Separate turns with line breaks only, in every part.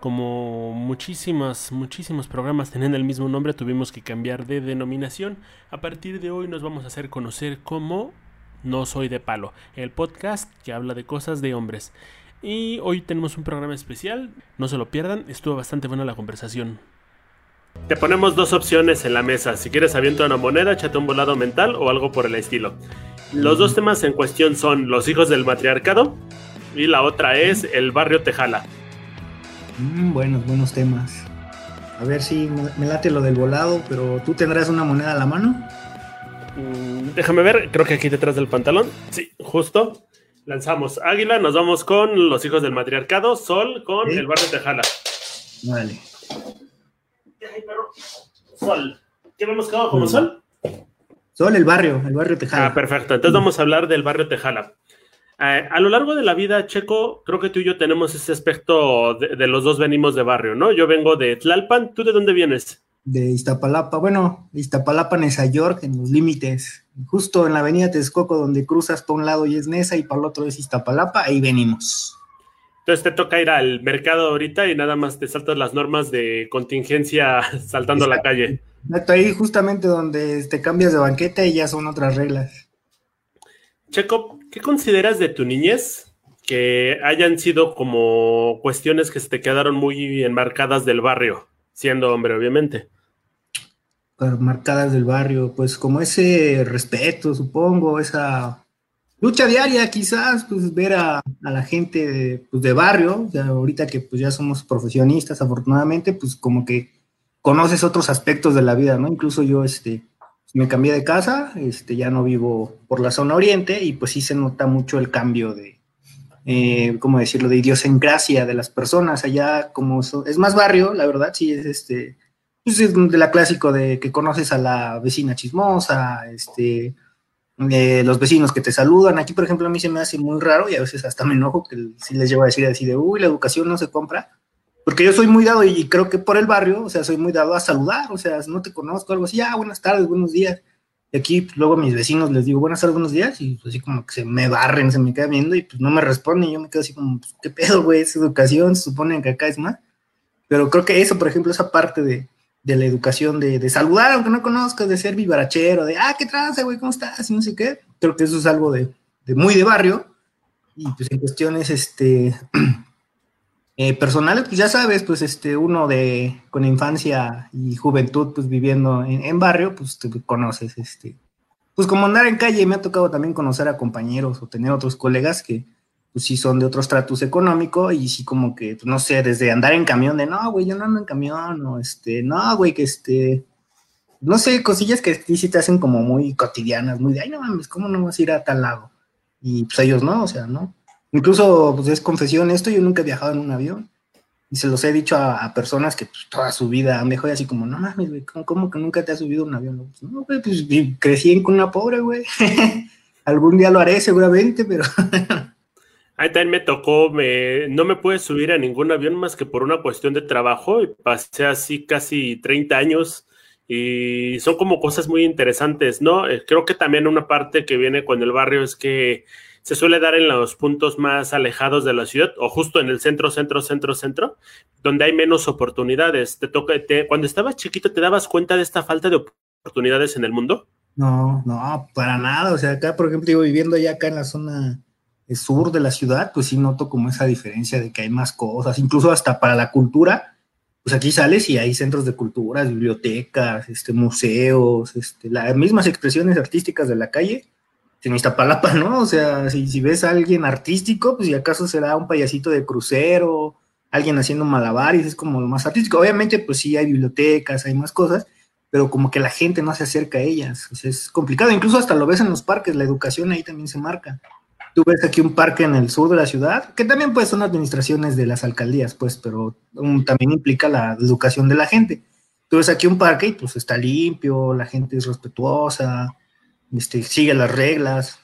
Como muchísimos, muchísimos programas tienen el mismo nombre, tuvimos que cambiar de denominación. A partir de hoy nos vamos a hacer conocer como No Soy de Palo, el podcast que habla de cosas de hombres. Y hoy tenemos un programa especial, no se lo pierdan, estuvo bastante buena la conversación. Te ponemos dos opciones en la mesa, si quieres aviento una moneda, échate un volado mental o algo por el estilo. Los dos temas en cuestión son los hijos del matriarcado y la otra es el barrio Tejala.
Mm, buenos, buenos temas. A ver si me, late lo del volado, pero ¿tú tendrás una moneda a la mano?
Mm, déjame ver, creo que aquí detrás del pantalón. Sí, justo. Lanzamos Águila, nos vamos con los hijos del matriarcado, Sol con el barrio Tejala.
Vale.
Sol. ¿Qué hemos quedado como Sol?
Sol, el barrio, el barrio Tejala.
Ah, perfecto. Entonces vamos a hablar del barrio Tejala. Eh, a lo largo de la vida, Checo, creo que tú y yo tenemos ese aspecto de, los dos venimos de barrio, ¿no? Yo vengo de Tlalpan, ¿tú de dónde vienes?
De Iztapalapa, bueno, Iztapalapa, Nesa York, en los límites, justo en la avenida Texcoco, donde cruzas por un lado y es Nesa y para el otro es Iztapalapa, ahí venimos.
Entonces te toca ir al mercado ahorita y nada más te saltas las normas de contingencia saltando a la calle.
Exacto, ahí justamente donde te cambias de banqueta y ya son otras reglas.
Checo, ¿qué consideras de tu niñez que hayan sido como cuestiones que se te quedaron muy enmarcadas del barrio, siendo hombre, obviamente?
Marcadas del barrio, pues como ese respeto, supongo, esa lucha diaria, quizás, pues ver a, la gente de, pues, barrio, ahorita que pues ya somos profesionistas, afortunadamente, pues como que conoces otros aspectos de la vida, ¿no? Incluso yo, este, me cambié de casa, este, ya no vivo por la zona oriente y pues sí se nota mucho el cambio de, eh, ¿cómo decirlo?, de idiosincrasia de las personas. Allá como es más barrio, la verdad, sí es este, pues es de la clásico de que conoces a la vecina chismosa, este, los vecinos que te saludan. Aquí, por ejemplo, a mí se me hace muy raro y a veces hasta me enojo que si les llevo a decir así de, uy, la educación no se compra porque yo soy muy dado y creo que por el barrio, o sea, soy muy dado a saludar, o sea, no te conozco, algo así, ah, buenas tardes, buenos días. Y aquí pues, luego a mis vecinos les digo buenas tardes, buenos días, y pues, así como que se me barren, se me quedan viendo y pues no me responden. Y yo me quedo así como, pues, ¿qué pedo, güey? Es educación, se supone que acá es más. Pero creo que eso, por ejemplo, esa parte de, de la educación, de, de, saludar aunque no conozcas, de ser vivarachero, de, ah, ¿qué traza, güey? ¿Cómo estás? Y no sé qué. Creo que eso es algo de, de muy de barrio. Y pues en cuestiones, este, Eh, personales, pues ya sabes, pues este, uno de con infancia y juventud, pues viviendo en, barrio, pues te conoces, este, pues como andar en calle, me ha tocado también conocer a compañeros o tener otros colegas que, pues sí son de otro estatus económico y sí como que, pues, no sé, desde andar en camión de, no, güey, yo no ando en camión, o este, no, güey, que este, no sé, cosillas que sí te hacen como muy cotidianas, muy de, ay, no mames, ¿cómo no vas a ir a tal lado? Y pues ellos no, o sea, ¿no? Incluso, pues es confesión esto, yo nunca he viajado en un avión. Y se los he dicho a, personas que pues, toda su vida han viajado así como, no mames, güey, ¿cómo, que nunca te has subido un avión? No, güey, pues crecí en una pobre, güey. Algún día lo haré seguramente, pero...
Ahí también me tocó, me, no me pude subir a ningún avión más que por una cuestión de trabajo y pasé así casi 30 años y son como cosas muy interesantes, ¿no? Eh, creo que también una parte que viene con el barrio es que se suele dar en los puntos más alejados de la ciudad o justo en el centro, centro, centro, centro, donde hay menos oportunidades. Te toca, cuando estabas chiquito, ¿te dabas cuenta de esta falta de oportunidades en el mundo?
No, no, para nada. O sea, acá, por ejemplo, digo, viviendo ya acá en la zona sur de la ciudad, pues sí noto como esa diferencia de que hay más cosas, incluso hasta para la cultura. Pues aquí sales y hay centros de cultura, bibliotecas, este, museos, este, las mismas expresiones artísticas de la calle en Iztapalapa, ¿no? O sea, si, ves a alguien artístico, pues si acaso será un payasito de crucero, alguien haciendo malabares, es como lo más artístico. Obviamente, pues sí hay bibliotecas, hay más cosas, pero como que la gente no se acerca a ellas. Es complicado. Incluso hasta lo ves en los parques, la educación ahí también se marca. Tú ves aquí un parque en el sur de la ciudad, que también pues son administraciones de las alcaldías, pues, pero también implica la educación de la gente. Tú ves aquí un parque y pues está limpio, la gente es respetuosa, este, sigue las reglas.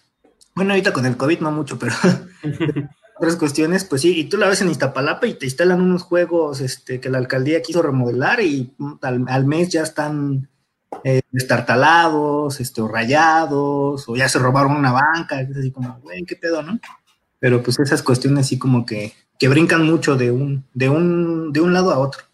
Bueno, ahorita con el COVID no mucho, pero otras cuestiones, pues sí, y tú la ves en Iztapalapa y te instalan unos juegos este, que la alcaldía quiso remodelar y mm, al, mes ya están eh, destartalados, este, o rayados, o ya se robaron una banca, es así como, güey, qué pedo, ¿no? Pero pues esas cuestiones así como que, que brincan mucho de un, de un, de un lado a otro.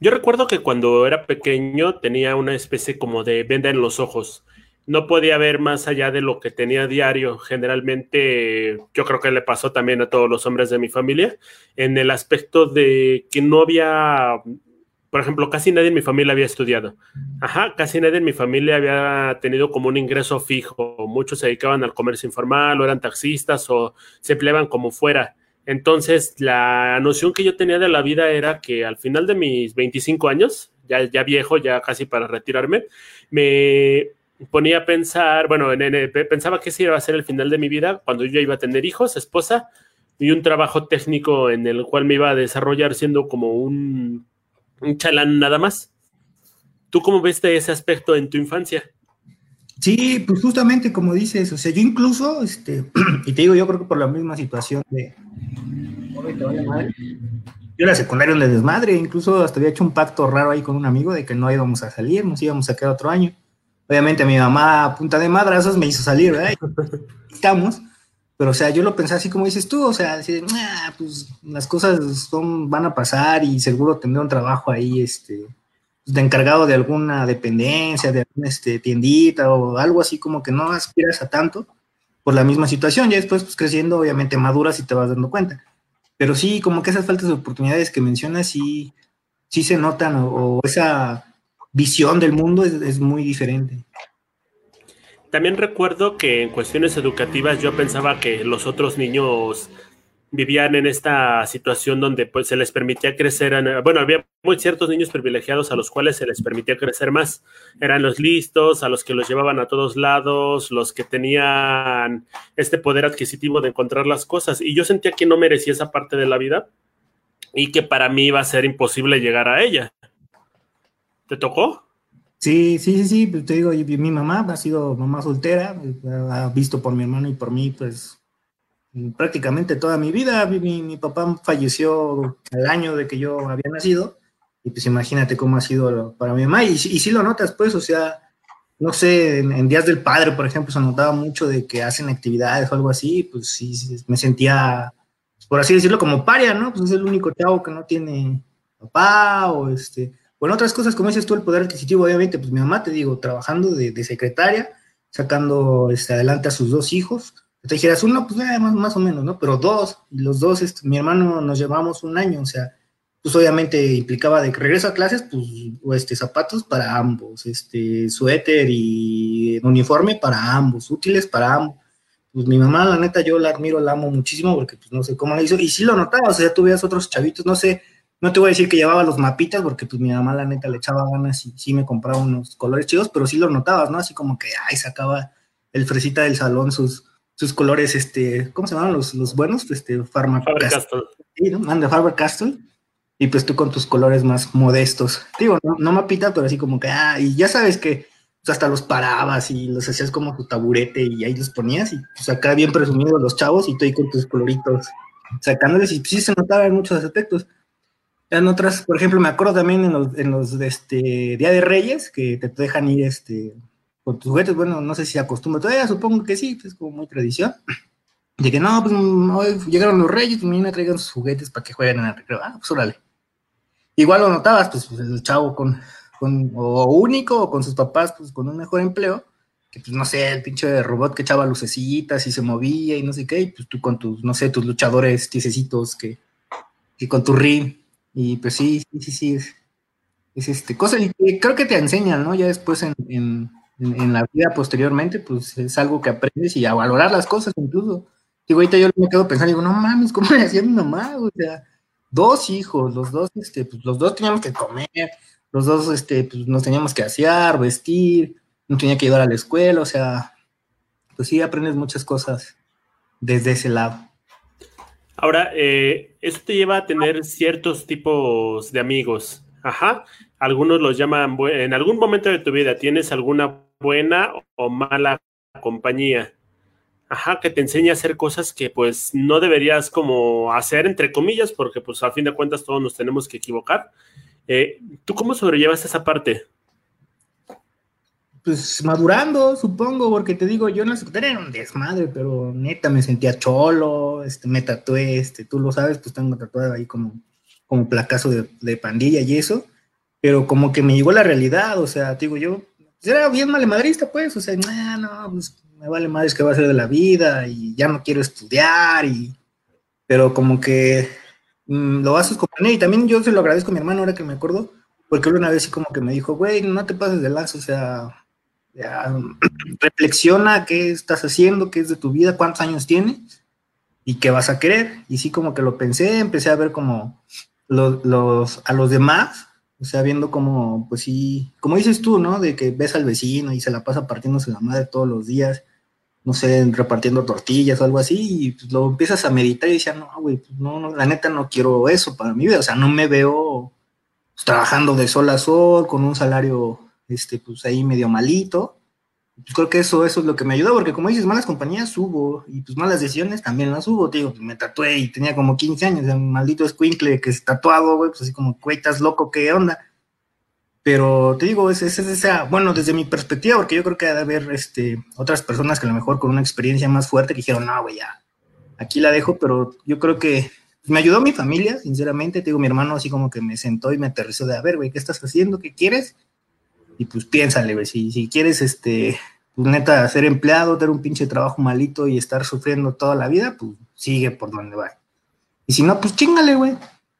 Yo recuerdo que cuando era pequeño tenía una especie como de venda en los ojos. No podía ver más allá de lo que tenía diario. Generalmente, yo creo que le pasó también a todos los hombres de mi familia, en el aspecto de que no había, por ejemplo, casi nadie en mi familia había estudiado. Ajá, casi nadie en mi familia había tenido como un ingreso fijo. Muchos se dedicaban al comercio informal o eran taxistas o se empleaban como fuera. Entonces, la noción que yo tenía de la vida era que al final de mis 25 años, ya, ya viejo, ya casi para retirarme, me ponía a pensar, bueno, pensaba que ese iba a ser el final de mi vida cuando yo iba a tener hijos, esposa y un trabajo técnico en el cual me iba a desarrollar siendo como un, un chalán nada más. ¿Tú cómo ves ese aspecto en tu infancia?
Sí, pues justamente como dices, o sea, yo incluso, este, y te digo, yo creo que por la misma situación de, yo la secundaria le desmadre, incluso hasta había hecho un pacto raro ahí con un amigo de que no íbamos a salir, nos íbamos a quedar otro año. Obviamente mi mamá punta de madrazos me hizo salir, ¿verdad? estamos, pero o sea, yo lo pensé así como dices tú, o sea, decir, pues las cosas son, van a pasar y seguro tendré un trabajo ahí, este, de encargado de alguna dependencia, de alguna este, tiendita o algo así como que no aspiras a tanto por la misma situación. Ya después, pues creciendo, obviamente maduras y te vas dando cuenta. Pero sí, como que esas faltas de oportunidades que mencionas sí, sí se notan o, esa visión del mundo es, muy diferente.
También recuerdo que en cuestiones educativas yo pensaba que los otros niños vivían en esta situación donde pues se les permitía crecer, bueno, había muy ciertos niños privilegiados a los cuales se les permitía crecer más. Eran los listos, a los que los llevaban a todos lados, los que tenían este poder adquisitivo de encontrar las cosas. Y yo sentía que no merecía esa parte de la vida y que para mí iba a ser imposible llegar a ella. ¿Te tocó?
Sí, sí, sí, sí, pues, te digo, mi mamá ha sido mamá soltera, ha visto por mi hermano y por mí, pues prácticamente toda mi vida. Mi, mi, papá falleció al año de que yo había nacido, y pues imagínate cómo ha sido para mi mamá. Y, y sí lo notas, pues, o sea, no sé, en, Días del Padre, por ejemplo, se notaba mucho de que hacen actividades o algo así, pues sí, me sentía, por así decirlo, como paria, ¿no? Pues es el único chavo que no tiene papá o este. Bueno, otras cosas, como dices tú, el poder adquisitivo, obviamente, pues mi mamá, te digo, trabajando de, de secretaria, sacando este, adelante a sus dos hijos, te dijeras uno, pues eh, más, más, o menos, ¿no? Pero dos, los dos, este, mi hermano nos llevamos un año, o sea, pues obviamente implicaba de que regreso a clases, pues, este, zapatos para ambos, este, suéter y uniforme para ambos, útiles para ambos. Pues mi mamá, la neta, yo la admiro, la amo muchísimo, porque pues no sé cómo la hizo, y sí lo notaba, o sea, tú veías otros chavitos, no sé, no te voy a decir que llevaba los mapitas, porque pues mi mamá, la neta, le echaba ganas y sí me compraba unos colores chidos, pero sí lo notabas, ¿no? Así como que, ay, sacaba el fresita del salón sus sus colores, este, ¿cómo se llaman los, los buenos? Este, Faber Castell. Sí, ¿no? Anda, Faber Castell. Y pues tú con tus colores más modestos. Digo, no, no mapita, pero así como que, ah, y ya sabes que pues, hasta los parabas y los hacías como tu taburete y ahí los ponías y pues acá bien presumidos los chavos y tú ahí con tus coloritos sacándoles y pues, sí se notaban muchos aspectos. En otras, por ejemplo, me acuerdo también en los, en los de este, Día de Reyes que te dejan ir este, con tus juguetes, bueno, no sé si acostumbra todavía, supongo que sí, pues, es como muy tradición. De que no, pues hoy llegaron los reyes, pues mañana traigan sus juguetes para que jueguen en el recreo. Ah, pues órale. Igual lo notabas, pues, pues el chavo con, con, o único, o con sus papás, pues con un mejor empleo, que pues no sé, el pinche robot que echaba lucecitas y se movía y no sé qué, y pues tú con tus, no sé, tus luchadores tiesecitos que, que con tu ring, y pues sí, sí, sí, sí, es, es este, cosa que creo que te enseñan, ¿no? Ya después en, en en, la vida posteriormente, pues es algo que aprendes y a valorar las cosas incluso. Digo, ahorita yo me quedo pensando, digo, no mames, ¿cómo le hacía mi mamá? O sea, dos hijos, los dos, este, pues los dos teníamos que comer, los dos, este, pues nos teníamos que asear, vestir, no tenía que ir a la escuela, o sea, pues sí aprendes muchas cosas desde ese lado.
Ahora, eh, eso te lleva a tener ciertos tipos de amigos. Ajá. Algunos los llaman, en algún momento de tu vida, ¿tienes alguna buena o mala compañía. Ajá, que te enseña a hacer cosas que pues no deberías como hacer, entre comillas, porque pues a fin de cuentas todos nos tenemos que equivocar. Eh, ¿Tú cómo sobrellevas esa parte?
Pues madurando, supongo, porque te digo, yo en la secundaria era un desmadre, pero neta me sentía cholo, este, me tatué, este, tú lo sabes, pues tengo tatuado ahí como, como placazo de, de pandilla y eso, pero como que me llegó la realidad, o sea, te digo, yo era bien malemadrista, pues, o sea, nah, no, pues me vale madres que va a ser de la vida y ya no quiero estudiar, y, pero como que mmm, lo haces con y también yo se lo agradezco a mi hermano ahora que me acuerdo, porque una vez sí como que me dijo, güey, no te pases de lazo, o sea, reflexiona qué estás haciendo, qué es de tu vida, cuántos años tienes y qué vas a querer. Y sí como que lo pensé, empecé a ver como los, a los demás, o sea, viendo como, pues sí, como dices tú, ¿no? De que ves al vecino y se la pasa partiéndose la madre todos los días, no sé, repartiendo tortillas o algo así, y pues lo empiezas a meditar y decía, no, güey, pues no, no, la neta no quiero eso para mi vida, o sea, no me veo pues, trabajando de sol a sol, con un salario este, pues ahí medio malito. Pues creo que eso, eso es lo que me ayudó, porque como dices, malas compañías hubo, y pues malas decisiones también las hubo, tío, pues me tatué y tenía como 15 años, el maldito escuincle que es tatuado, güey, pues así como, güey, loco, ¿qué onda? Pero te digo, es, es, es esa, bueno, desde mi perspectiva, porque yo creo que ha de haber este, otras personas que a lo mejor con una experiencia más fuerte que dijeron, no, güey, ya, aquí la dejo, pero yo creo que me ayudó mi familia, sinceramente, te digo, mi hermano así como que me sentó y me aterrizó de, a ver, güey, ¿qué estás haciendo? ¿Qué quieres? Y pues piénsale, güey, si, quieres, este, pues neta, ser empleado, tener un pinche trabajo malito y estar sufriendo toda la vida, pues sigue por donde va. Y si no, pues chingale, güey.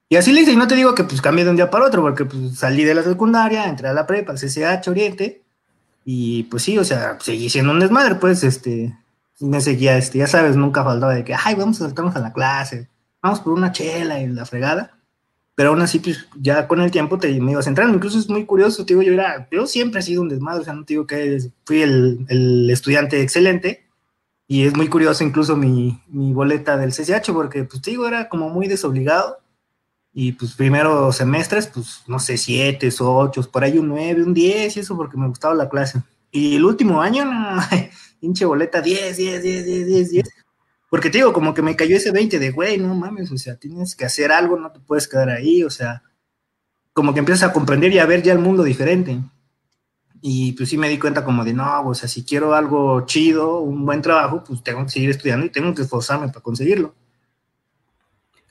Y así le hice, y no te digo que pues cambie de un día para otro, porque pues salí de la secundaria, entré a la prepa, al CCH Oriente, y pues sí, o sea, seguí siendo un desmadre, pues, este, me seguía, este, ya sabes, nunca faltaba de que, ay, vamos a saltarnos a la clase, vamos por una chela y la fregada pero aún así, pues ya con el tiempo te me ibas entrando. Incluso es muy curioso, te digo, yo era, yo siempre he sido un desmadre, o sea, no te digo que fui el, el estudiante excelente, y es muy curioso incluso mi, mi, boleta del CCH, porque, pues te digo, era como muy desobligado, y pues primero semestres, pues no sé, siete ocho, por ahí un nueve, un diez, y eso porque me gustaba la clase. Y el último año, no, pinche boleta, diez, diez, diez, diez, diez, diez. Porque te digo, como que me cayó ese 20 de, güey, no mames, o sea, tienes que hacer algo, no te puedes quedar ahí, o sea, como que empiezas a comprender y a ver ya el mundo diferente. Y pues sí me di cuenta como de, no, o sea, si quiero algo chido, un buen trabajo, pues tengo que seguir estudiando y tengo que esforzarme para conseguirlo.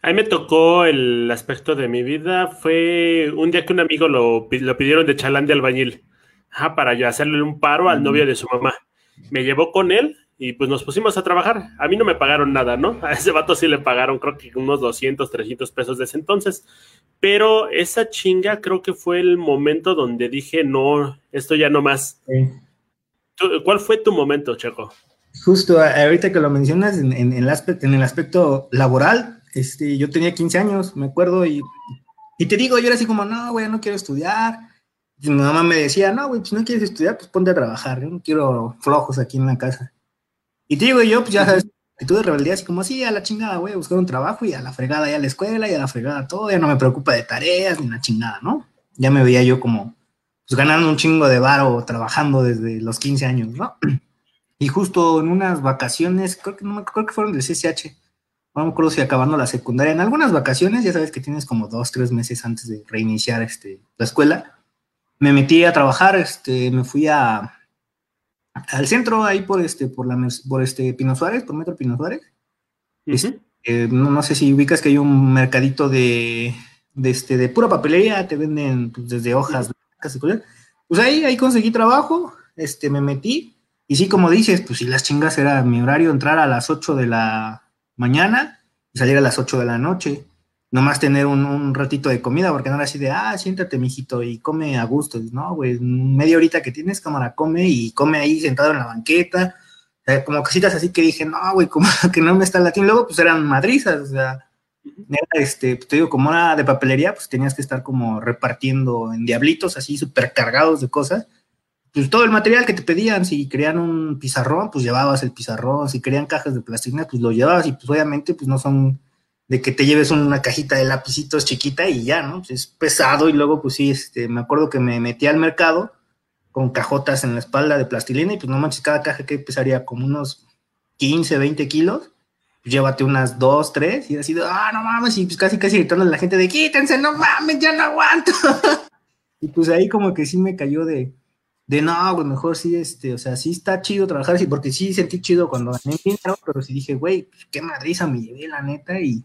A mí me tocó el aspecto de mi vida, fue un día que un amigo lo, lo pidieron de chalán de albañil, ajá, para yo hacerle un paro al novio de su mamá. Me llevó con él y pues nos pusimos a trabajar. A mí no me pagaron nada, ¿no? A ese vato sí le pagaron, creo que unos 200, 300 pesos de ese entonces. Pero esa chinga creo que fue el momento donde dije, no, esto ya no más. Sí. ¿Cuál fue tu momento, Checo?
Justo ahorita que lo mencionas en, en, el, aspecto, en el aspecto laboral, este, yo tenía 15 años, me acuerdo, y, y te digo, yo era así como, no, güey, no quiero estudiar. Y mi mamá me decía, no, güey, pues no quieres estudiar, pues ponte a trabajar, yo no quiero flojos aquí en la casa. Y te digo yo, pues ya sabes, actitud de rebeldía, así como así, a la chingada, güey, buscar un trabajo y a la fregada ya a la escuela y a la fregada todo, ya no me preocupa de tareas ni la chingada, ¿no? Ya me veía yo como, pues ganando un chingo de varo trabajando desde los 15 años, ¿no? Y justo en unas vacaciones, creo que, no, creo que fueron del CCH, no me acuerdo si acabando la secundaria, en algunas vacaciones, ya sabes que tienes como dos, tres meses antes de reiniciar este, la escuela, me metí a trabajar, este, me fui a, al centro, ahí por este, por la por este Pino Suárez, por Metro Pino Suárez. Uh -huh. este, eh, no, no, sé si ubicas que hay un mercadito de, de, este, de pura papelería, te venden pues, desde hojas, blancas, pues ahí, ahí conseguí trabajo, este, me metí, y sí, como dices, pues si las chingas era mi horario entrar a las 8 de la mañana y salir a las 8 de la noche nomás tener un, un, ratito de comida, porque no era así de, ah, siéntate, mijito, y come a gusto. No, güey, media horita que tienes, cámara, come y come ahí sentado en la banqueta. O sea, como cositas así que dije, no, güey, como que no me está latiendo. Luego, pues eran madrizas, o sea, era este, te digo, como era de papelería, pues tenías que estar como repartiendo en diablitos, así súper cargados de cosas. Pues todo el material que te pedían, si querían un pizarrón, pues llevabas el pizarrón, si querían cajas de plastilina, pues lo llevabas, y pues obviamente, pues no son de que te lleves una cajita de lapicitos chiquita y ya, ¿no? Es pesado y luego, pues sí, este, me acuerdo que me metí al mercado con cajotas en la espalda de plastilina y pues no manches, cada caja que pesaría como unos 15, 20 kilos, pues llévate unas 2, 3 y así de, ah, no mames, y pues casi, casi gritando a la gente de, quítense, no mames, ya no aguanto. y pues ahí como que sí me cayó de, de no, güey, mejor sí, este, o sea, sí está chido trabajar así, porque sí sentí chido cuando gané dinero, pero sí dije, güey, pues, qué madriza me llevé, la neta, y,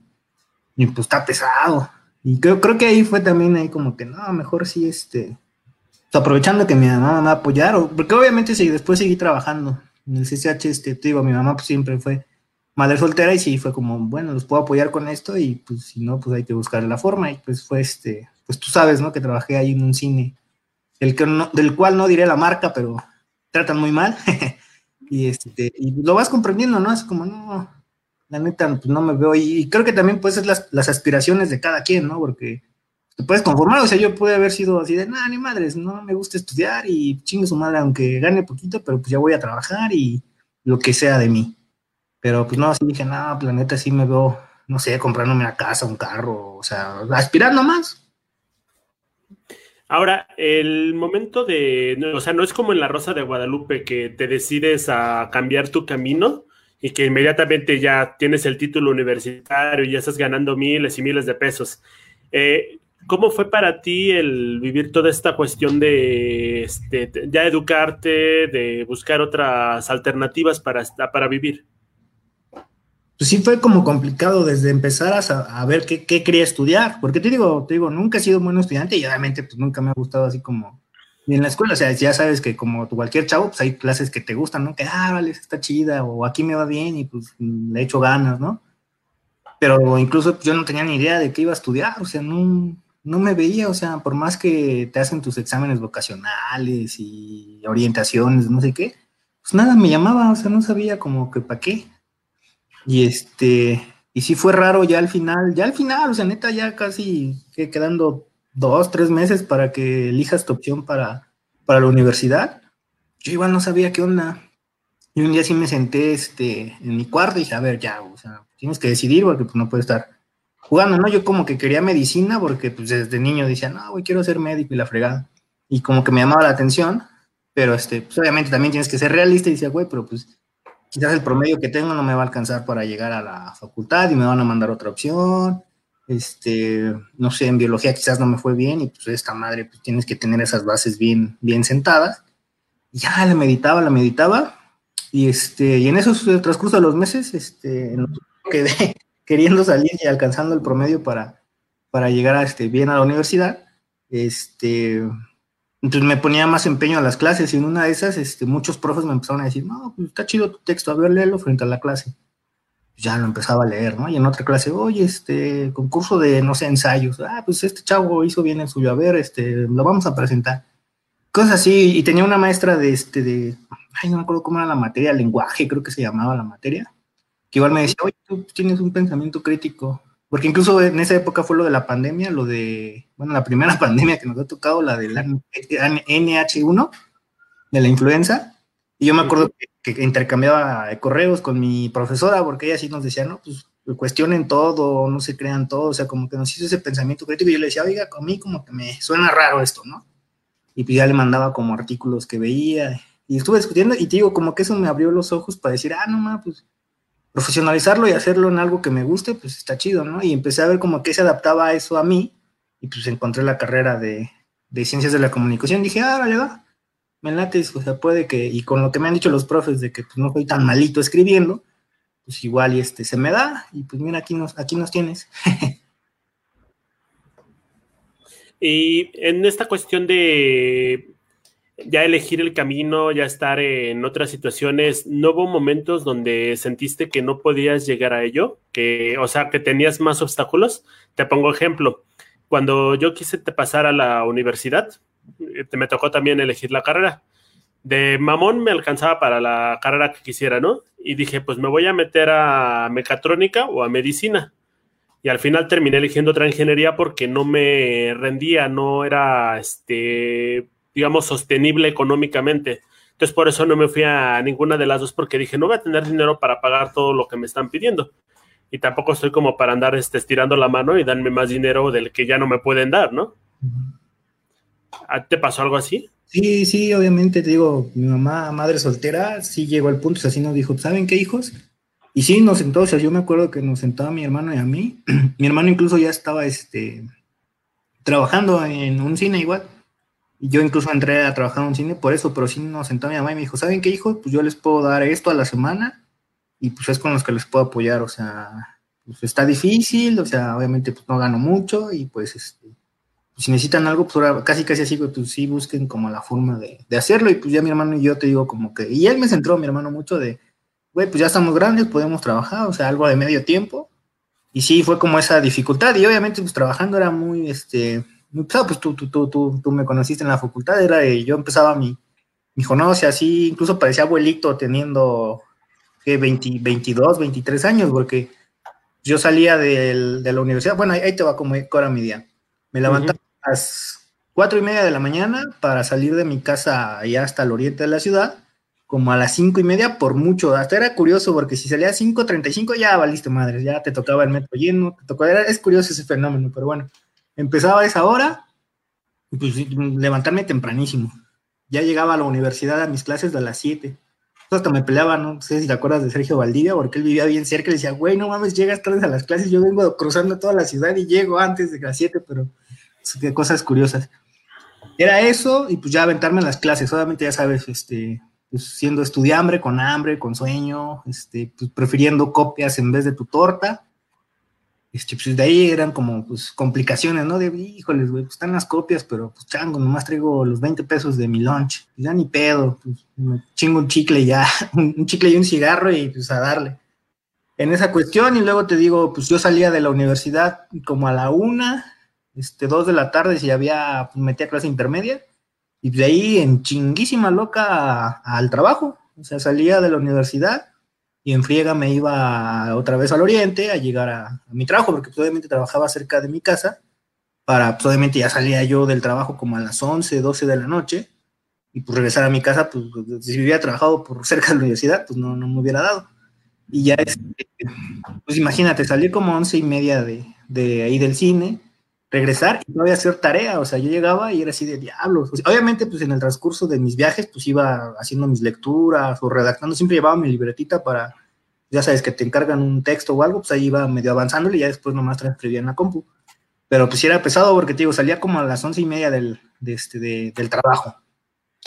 y pues está pesado. Y creo, creo que ahí fue también ahí como que, no, mejor sí, este, aprovechando que mi mamá me va a apoyar, porque obviamente sí, después seguí trabajando en el CCH, este, te digo, mi mamá pues, siempre fue madre soltera y sí fue como, bueno, los puedo apoyar con esto y pues si no, pues hay que buscar la forma y pues fue este, pues tú sabes, ¿no? Que trabajé ahí en un cine, el que del cual no diré la marca, pero tratan muy mal y este, y lo vas comprendiendo, ¿no? Es como, no, la neta, pues no me veo y, creo que también pues es las, las aspiraciones de cada quien, ¿no? Porque te puedes conformar, o sea, yo pude haber sido así de, nada, ni madres, no me gusta estudiar y chingue su madre, aunque gane poquito, pero pues ya voy a trabajar y lo que sea de mí. Pero pues no, así dije, no, planeta, sí me veo, no sé, comprándome una casa, un carro, o sea, aspirando más.
Ahora, el momento de, o sea, no es como en la Rosa de Guadalupe que te decides a cambiar tu camino y que inmediatamente ya tienes el título universitario y ya estás ganando miles y miles de pesos. Eh, ¿Cómo fue para ti el vivir toda esta cuestión de este, ya educarte, de buscar otras alternativas para, para vivir?
Pues sí fue como complicado desde empezar a, ver qué, quería estudiar, porque te digo, te digo, nunca he sido buen estudiante y obviamente pues nunca me ha gustado así como en la escuela, o sea, ya sabes que como cualquier chavo, pues hay clases que te gustan, ¿no? Que, ah, vale, está chida, o aquí me va bien y pues le echo ganas, ¿no? Pero incluso yo no tenía ni idea de qué iba a estudiar, o sea, no, no me veía, o sea, por más que te hacen tus exámenes vocacionales y orientaciones, no sé qué, pues nada me llamaba, o sea, no sabía como que para qué. Y este, y sí fue raro ya al final, ya al final, o sea, neta, ya casi que quedando dos, tres meses para que elijas tu opción para, para la universidad. Yo igual no sabía qué onda. Y un día sí me senté este, en mi cuarto y dije, a ver, ya, o sea, tienes que decidir porque pues, no puedes estar jugando, ¿no? Yo como que quería medicina porque pues desde niño decía, no, güey, quiero ser médico y la fregada. Y como que me llamaba la atención, pero este, pues obviamente también tienes que ser realista y decía, güey, pero pues quizás el promedio que tengo no me va a alcanzar para llegar a la facultad y me van a mandar otra opción. Este, no sé, en biología quizás no me fue bien y pues esta madre, pues tienes que tener esas bases bien, bien sentadas. Ya la meditaba, la meditaba. Y este, y en esos transcurso de los meses, este, quedé, queriendo salir y alcanzando el promedio para, para llegar a, este, bien a la universidad, este, entonces me ponía más empeño a las clases y en una de esas este, muchos profes me empezaron a decir, no, pues está chido tu texto, a ver, léelo frente a la clase. Ya lo empezaba a leer, ¿no? Y en otra clase, oye, este, concurso de, no sé, ensayos, ah, pues este chavo hizo bien el suyo, a ver, este, lo vamos a presentar. Cosas así, y tenía una maestra de, este, de, ay, no me acuerdo cómo era la materia, lenguaje, creo que se llamaba la materia, que igual me decía, oye, tú tienes un pensamiento crítico, porque incluso en esa época fue lo de la pandemia, lo de, bueno, la primera pandemia que nos ha tocado, la del NH1, de la influenza, y yo me acuerdo que, intercambiaba correos con mi profesora, porque ella sí nos decía, no, pues cuestionen todo, no se crean todo, o sea, como que nos hizo ese pensamiento crítico, y yo le decía, oiga, a mí como que me suena raro esto, ¿no? Y pues ya le mandaba como artículos que veía, y estuve discutiendo, y te digo, como que eso me abrió los ojos para decir, ah, no, ma, pues profesionalizarlo y hacerlo en algo que me guste, pues está chido, ¿no? Y empecé a ver como que se adaptaba a eso a mí y pues encontré la carrera de, ciencias de la comunicación. Dije, ah, ya va, me late, o sea, puede que, y con lo que me han dicho los profes de que pues, no soy tan malito escribiendo, pues igual y este se me da y pues mira, aquí nos, aquí nos tienes.
y en esta cuestión de ya elegir el camino, ya estar en otras situaciones, ¿no hubo momentos donde sentiste que no podías llegar a ello? Que, o sea, que tenías más obstáculos. Te pongo ejemplo. Cuando yo quise pasar a la universidad, me tocó también elegir la carrera. De mamón me alcanzaba para la carrera que quisiera, ¿no? Y dije, pues me voy a meter a mecatrónica o a medicina. Y al final terminé eligiendo otra ingeniería porque no me rendía, no era este digamos, sostenible económicamente. Entonces, por eso no me fui a ninguna de las dos, porque dije, no voy a tener dinero para pagar todo lo que me están pidiendo. Y tampoco estoy como para andar este, estirando la mano y darme más dinero del que ya no me pueden dar, ¿no? ¿Te pasó algo así?
Sí, sí, obviamente te digo, mi mamá, madre soltera, sí llegó al punto, o sea, sí nos dijo, ¿saben qué, hijos? Y sí, nos sentó, o sea, yo me acuerdo que nos sentaba mi hermano y a mí. mi hermano incluso ya estaba, este, trabajando en un cine igual yo incluso entré a trabajar en un cine por eso, pero sí nos sentó mi mamá y me dijo, ¿saben qué, hijo? Pues yo les puedo dar esto a la semana y pues es con los que les puedo apoyar, o sea, pues está difícil, o sea, obviamente pues no gano mucho y pues este, si necesitan algo, pues ahora casi casi así, pues sí busquen como la forma de, de, hacerlo. Y pues ya mi hermano y yo te digo como que, y él me centró, mi hermano, mucho de, güey, pues ya estamos grandes, podemos trabajar, o sea, algo de medio tiempo. Y sí, fue como esa dificultad. Y obviamente pues trabajando era muy, este, muy pesado, pues tú, tú, tú, tú, tú me conociste en la facultad, era de, yo empezaba mi, mi jornada, así, incluso parecía abuelito teniendo, que 20, 22, 23 años, porque yo salía de la universidad, bueno, ahí, te va como era mi día. Me levantaba las cuatro y media de la mañana para salir de mi casa allá hasta el oriente de la ciudad, como a las cinco y media por mucho. Hasta era curioso porque si salía a 5.35 ya valiste madre, ya te tocaba el metro lleno, te era, es curioso ese fenómeno, pero bueno, empezaba a esa hora pues levantarme tempranísimo. Ya llegaba a la universidad a mis clases de las 7. Hasta me peleaba, no sé si te acuerdas de Sergio Valdivia, porque él vivía bien cerca y le decía, güey, no mames, llegas tarde a las clases, yo vengo cruzando toda la ciudad y llego antes de las 7, pero cosas curiosas. Era eso, y pues ya aventarme en las clases, obviamente ya sabes, este, pues siendo estudiambre, con hambre, con sueño, este, pues prefiriendo copias en vez de tu torta. Este, pues de ahí eran como pues complicaciones, ¿no? De, híjoles, güey, pues están las copias, pero pues chango, nomás traigo los 20 pesos de mi lunch. Ya ni pedo, pues me chingo un chicle ya, un chicle y un cigarro y pues a darle. En esa cuestión, y luego te digo, pues yo salía de la universidad como a la una, este, dos de la tarde si había, pues, metía clase intermedia, y de ahí en chinguísima loca al trabajo, o sea, salía de la universidad y en friega me iba otra vez al oriente a llegar a, mi trabajo, porque pues, obviamente trabajaba cerca de mi casa, para, pues obviamente ya salía yo del trabajo como a las 11, 12 de la noche, y pues regresar a mi casa, pues si hubiera trabajado por cerca de la universidad, pues no, no me hubiera dado. Y ya, es, pues imagínate, salí como once y media de, de ahí del cine, regresar y todavía hacer tarea, o sea, yo llegaba y era así de diablos. obviamente, pues en el transcurso de mis viajes, pues iba haciendo mis lecturas o redactando, siempre llevaba mi libretita para, ya sabes, que te encargan un texto o algo, pues ahí iba medio avanzándole y ya después nomás transcribía en la compu. Pero pues era pesado porque, te digo, salía como a las once y media del, de este, del trabajo.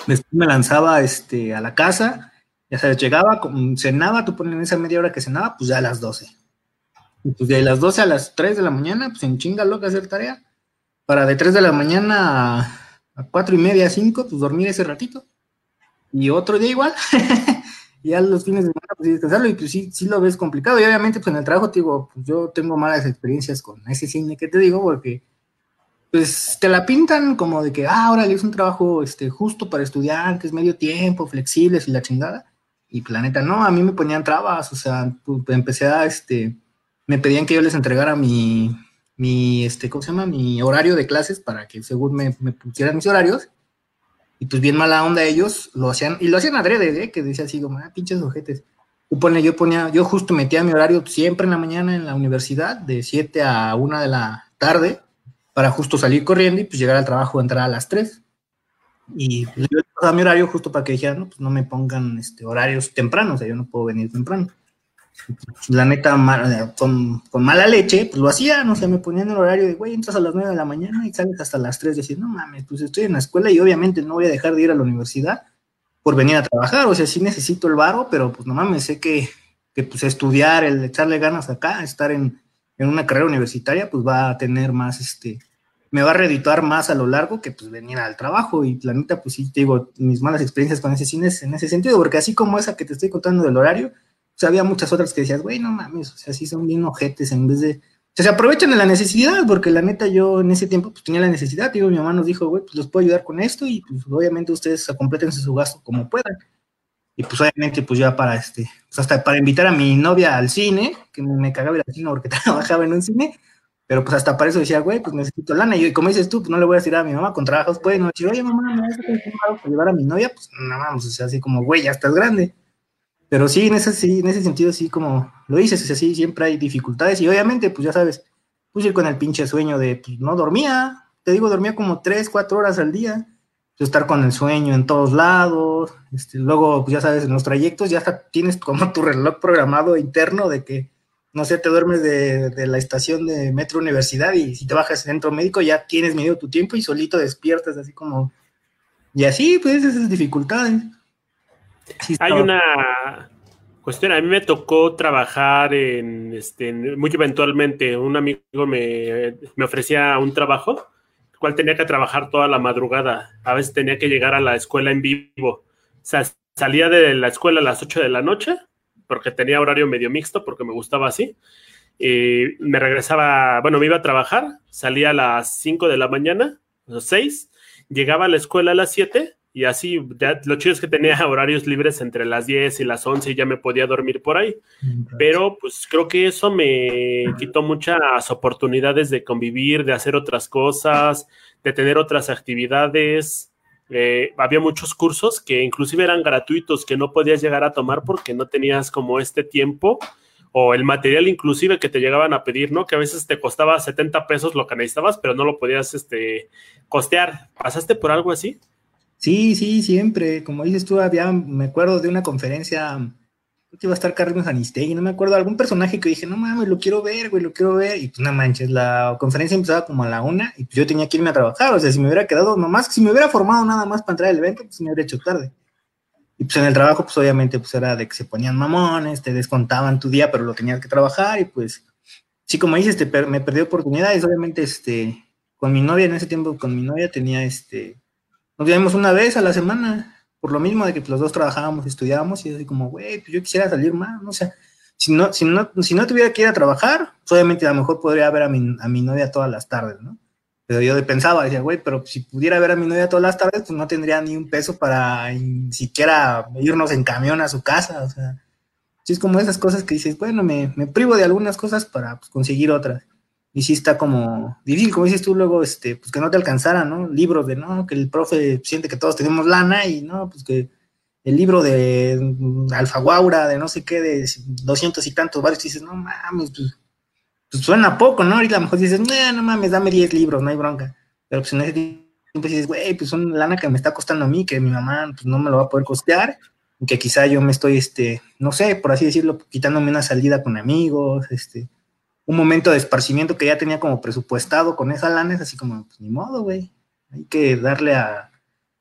Después me lanzaba este, a la casa, ya sabes, llegaba, cenaba, tú en esa media hora que cenaba, pues ya a las doce pues de las 12 a las 3 de la mañana, pues en chinga loca hacer tarea. Para de 3 de la mañana a, 4 y media, 5, pues dormir ese ratito. Y otro día igual. ya los fines de semana, pues descansarlo. Y pues sí, sí lo ves complicado. Y obviamente, pues en el trabajo, te digo, pues yo tengo malas experiencias con ese cine que te digo, porque pues te la pintan como de que, ah, ahora es un trabajo este, justo para estudiantes, medio tiempo, flexibles y la chingada. Y planeta, no, a mí me ponían trabas, o sea, pues, empecé a, este, me pedían que yo les entregara mi, mi, este, ¿cómo se llama? Mi horario de clases para que según me, me pusieran mis horarios. Y pues bien mala onda ellos lo hacían, y lo hacían adrede, ¿eh? que decía así como, ah, pinches ojetes. Yo ponía, yo justo metía mi horario siempre en la mañana en la universidad, de 7 a 1 de la tarde, para justo salir corriendo y pues llegar al trabajo, entrar a las 3. Y yo pasaba mi horario justo para que dijeran, no, pues no me pongan este, horarios tempranos, o sea, yo no puedo venir temprano la neta, con, con, mala leche, pues lo hacía, no sé, me ponían el horario de, güey, entras a las 9 de la mañana y sales hasta las 3, decir, no mames, pues estoy en la escuela y obviamente no voy a dejar de ir a la universidad por venir a trabajar, o sea, sí necesito el varo, pero pues no mames, sé que, que pues estudiar, el echarle ganas acá, estar en, en una carrera universitaria, pues va a tener más, este, me va a reeditar más a lo largo que pues venir al trabajo y la neta, pues sí, te digo, mis malas experiencias con ese cine en ese sentido, porque así como esa que te estoy contando del horario, sea, había muchas otras que decías, güey, no mames, o sea, sí son bien ojetes en vez de... O sea, se aprovechan de la necesidad, porque la neta yo en ese tiempo pues tenía la necesidad, digo, mi mamá nos dijo, güey, pues los puedo ayudar con esto y pues obviamente ustedes completense su gasto como puedan. Y pues obviamente pues ya para este, pues hasta para invitar a mi novia al cine, que me, cagaba al cine porque trabajaba en un cine, pero pues hasta para eso decía, güey, pues necesito lana. Y, como dices tú, pues no le voy a decir a mi mamá con trabajos, pues no decir, oye mamá, ¿me vas a para llevar a mi novia? Pues no vamos, o sea, así como, güey, ya estás grande. Pero sí, en ese, sí, en ese sentido, sí, como lo dices, es así, siempre hay dificultades y obviamente, pues ya sabes, ir con el pinche sueño de, pues no dormía, te digo, dormía como tres, cuatro horas al día, pues, estar con el sueño en todos lados, este, luego, pues ya sabes, en los trayectos ya hasta tienes como tu reloj programado interno de que, no sé, te duermes de, la estación de Metro Universidad y si te bajas en centro médico ya tienes medido tu tiempo y solito despiertas así como y así, pues, esas dificultades.
Hay una cuestión, a mí me tocó trabajar en, este, muy eventualmente, un amigo me, me ofrecía un trabajo, el cual tenía que trabajar toda la madrugada, a veces tenía que llegar a la escuela en vivo, o sea, salía de la escuela a las 8 de la noche, porque tenía horario medio mixto, porque me gustaba así, y me regresaba, bueno, me iba a trabajar, salía a las 5 de la mañana, las 6, llegaba a la escuela a las 7 y así, lo chido es que tenía horarios libres entre las 10 y las 11 y ya me podía dormir por ahí. Pero pues creo que eso me quitó muchas oportunidades de convivir, de hacer otras cosas, de tener otras actividades. Eh, había muchos cursos que inclusive eran gratuitos que no podías llegar a tomar porque no tenías como este tiempo o el material inclusive que te llegaban a pedir, ¿no? Que a veces te costaba 70 pesos lo que necesitabas, pero no lo podías este, costear. ¿Pasaste por algo así?
Sí, sí, siempre. Como dices tú, había, me acuerdo de una conferencia, creo que iba a estar Carlos Anistegui, no me acuerdo, algún personaje que dije, no mames, lo quiero ver, güey, lo quiero ver. Y pues no manches, la conferencia empezaba como a la una y pues yo tenía que irme a trabajar. O sea, si me hubiera quedado nomás, si me hubiera formado nada más para entrar al evento, pues me hubiera hecho tarde. Y pues en el trabajo, pues obviamente, pues era de que se ponían mamones, te descontaban tu día, pero lo tenías que trabajar y pues, sí, como dices, te me perdí oportunidades. Obviamente, este, con mi novia en ese tiempo, con mi novia tenía este nos veíamos una vez a la semana, por lo mismo de que pues, los dos trabajábamos, estudiábamos, y así como, güey, pues yo quisiera salir más, o sea, si no, si no, si no tuviera que ir a trabajar, pues, obviamente a lo mejor podría ver a mi, a mi novia todas las tardes, ¿no? Pero yo pensaba, decía, güey, pero si pudiera ver a mi novia todas las tardes, pues no tendría ni un peso para siquiera irnos en camión a su casa, o sea, es como esas cosas que dices, bueno, me, me privo de algunas cosas para pues, conseguir otras y sí está como difícil, como dices tú luego, este, pues que no te alcanzara, ¿no? Libros de, no, que el profe siente que todos tenemos lana y no, pues que el libro de Alfaguaura, de no sé qué, de doscientos y tantos varios, dices, no mames, pues, pues, suena poco, ¿no? Ahorita a lo mejor dices, no, no mames, dame 10 libros, no hay bronca. Pero pues en ese tiempo dices, güey, pues son lana que me está costando a mí, que mi mamá pues no me lo va a poder costear, y que quizá yo me estoy, este, no sé, por así decirlo, quitándome una salida con amigos, este, un momento de esparcimiento que ya tenía como presupuestado con esa lana, es así como, pues ni modo, güey. Hay que darle a,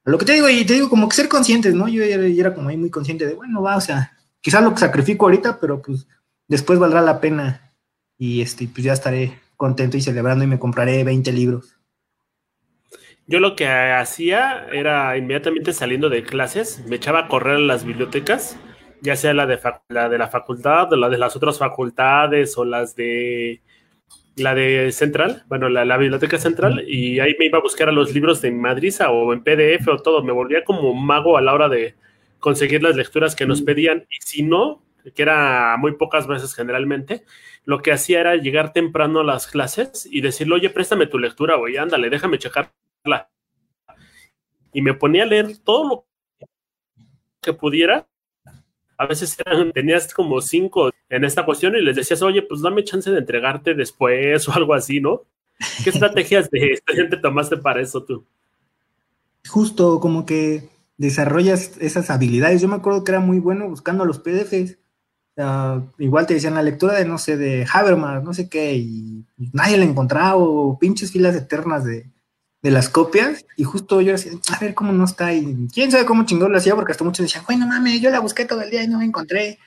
lo que te digo, y te digo, como que ser conscientes, ¿no? Yo era, como ahí muy consciente de, bueno, va, o sea, quizás lo que sacrifico ahorita, pero pues después valdrá la pena y este, pues ya estaré contento y celebrando y me compraré 20 libros.
Yo lo que hacía era inmediatamente saliendo de clases, me echaba a correr a las bibliotecas ya sea la de, la de la facultad o la de las otras facultades o las de la de Central, bueno, la, biblioteca central, y ahí me iba a buscar a los libros de Madriza o en PDF o todo. Me volvía como mago a la hora de conseguir las lecturas que nos pedían. Y si no, que era muy pocas veces generalmente, lo que hacía era llegar temprano a las clases y decirle, oye, préstame tu lectura, güey, ándale, déjame checarla. Y me ponía a leer todo lo que pudiera a veces tenías como cinco en esta cuestión y les decías, oye, pues dame chance de entregarte después o algo así, ¿no? ¿Qué estrategias de estudiante tomaste para eso tú?
Justo como que desarrollas esas habilidades. Yo me acuerdo que era muy bueno buscando los PDFs. igual te decían la lectura de, no sé, de Habermas, no sé qué, y nadie la encontraba, o pinches filas eternas de, de las copias y justo yo decía, a ver cómo no está ahí. quién sabe cómo chingón lo hacía porque hasta muchos decían, bueno, mames, yo la busqué todo el día y no la encontré.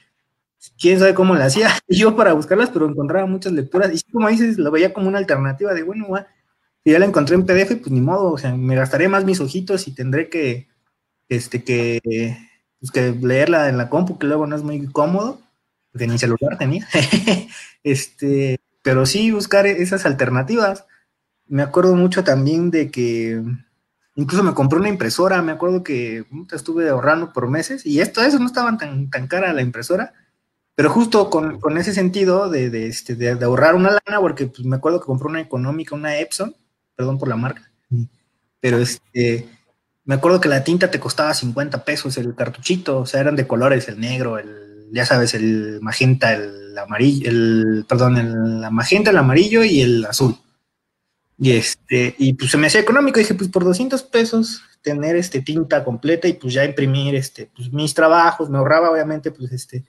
Quién sabe cómo la hacía yo para buscarlas, pero encontraba muchas lecturas y como dices, lo veía como una alternativa de, bueno, si ya la encontré en PDF, pues ni modo, o sea, me gastaré más mis ojitos y tendré que, este, que, pues, que leerla en la compu, que luego no es muy cómodo, porque ni celular tenía. este, pero sí buscar esas alternativas me acuerdo mucho también de que incluso me compré una impresora, me acuerdo que estuve ahorrando por meses y esto, eso no estaba tan, tan cara la impresora, pero justo con, ese sentido de, este, de, ahorrar una lana, porque pues, me acuerdo que compré una económica, una Epson, perdón por la marca, pero este, me acuerdo que la tinta te costaba 50 pesos el cartuchito, o sea, eran de colores, el negro, el, ya sabes, el magenta, el amarillo, el, perdón, el magenta, el amarillo y el azul. Y este, y pues se me hacía económico, dije, pues por 200 pesos tener este tinta completa y pues ya imprimir este, pues mis trabajos, me ahorraba obviamente pues este,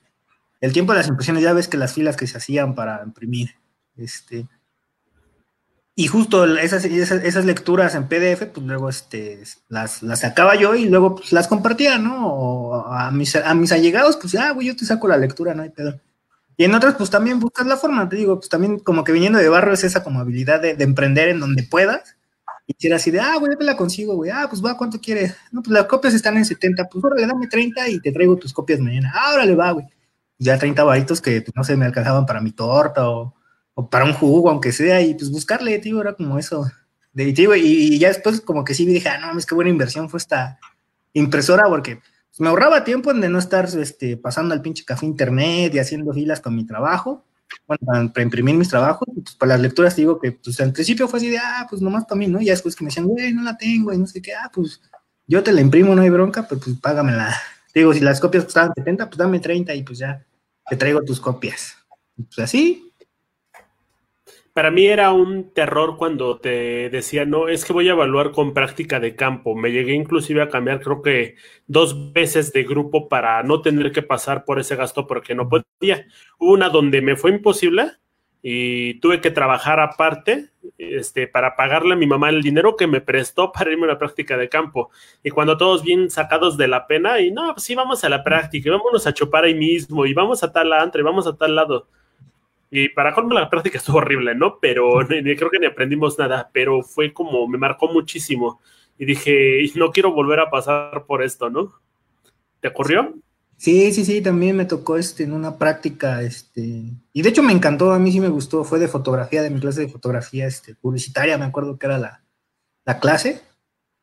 el tiempo de las impresiones, ya ves que las filas que se hacían para imprimir, este, y justo esas, esas, lecturas en PDF, pues luego este, las, las sacaba yo y luego pues, las compartía, ¿no? O a mis, a mis allegados, pues, ah, güey, yo te saco la lectura, no hay pedo. Y en otras, pues también buscas la forma, te digo, pues también como que viniendo de barrio es esa como habilidad de, de emprender en donde puedas. Y si era así de, ah, güey, te la consigo, güey, ah, pues va, ¿cuánto quieres? No, pues las copias están en 70, pues órale, dame 30 y te traigo tus copias mañana. Ah, órale, va, güey. Ya 30 varitos que, pues, no sé, me alcanzaban para mi torta o para un jugo, aunque sea, y pues buscarle, tío, era como eso. De, tío, y, ya después como que sí dije, ah, no, es que buena inversión fue esta impresora, porque pues, me ahorraba tiempo de no estar este, pasando al pinche café internet y haciendo filas con mi trabajo, bueno, para imprimir mis trabajos, y pues para las lecturas digo que pues al principio fue así de, ah, pues nomás para mí, ¿no? Y después que me decían, güey, no la tengo, y no sé qué, ah, pues yo te la imprimo, no hay bronca, pues, pues págamela. Digo, si las copias costaban 70, pues dame 30 y pues ya te traigo tus copias. pues así,
para mí era un terror cuando te decía, no, es que voy a evaluar con práctica de campo. Me llegué inclusive a cambiar, creo que dos veces de grupo para no tener que pasar por ese gasto porque no podía. Hubo una donde me fue imposible y tuve que trabajar aparte este, para pagarle a mi mamá el dinero que me prestó para irme a la práctica de campo. Y cuando todos bien sacados de la pena, y no, pues sí, vamos a la práctica, y vámonos a chupar ahí mismo, y vamos a tal antro, y vamos a tal lado y para colmo la práctica estuvo horrible, ¿no? Pero creo que ni aprendimos nada, pero fue como, me marcó muchísimo. Y dije, no quiero volver a pasar por esto, ¿no? ¿Te ocurrió?
Sí, sí, sí, también me tocó este, en una práctica, este, y de hecho me encantó, a mí sí me gustó, fue de fotografía, de mi clase de fotografía este, publicitaria, me acuerdo que era la, la clase,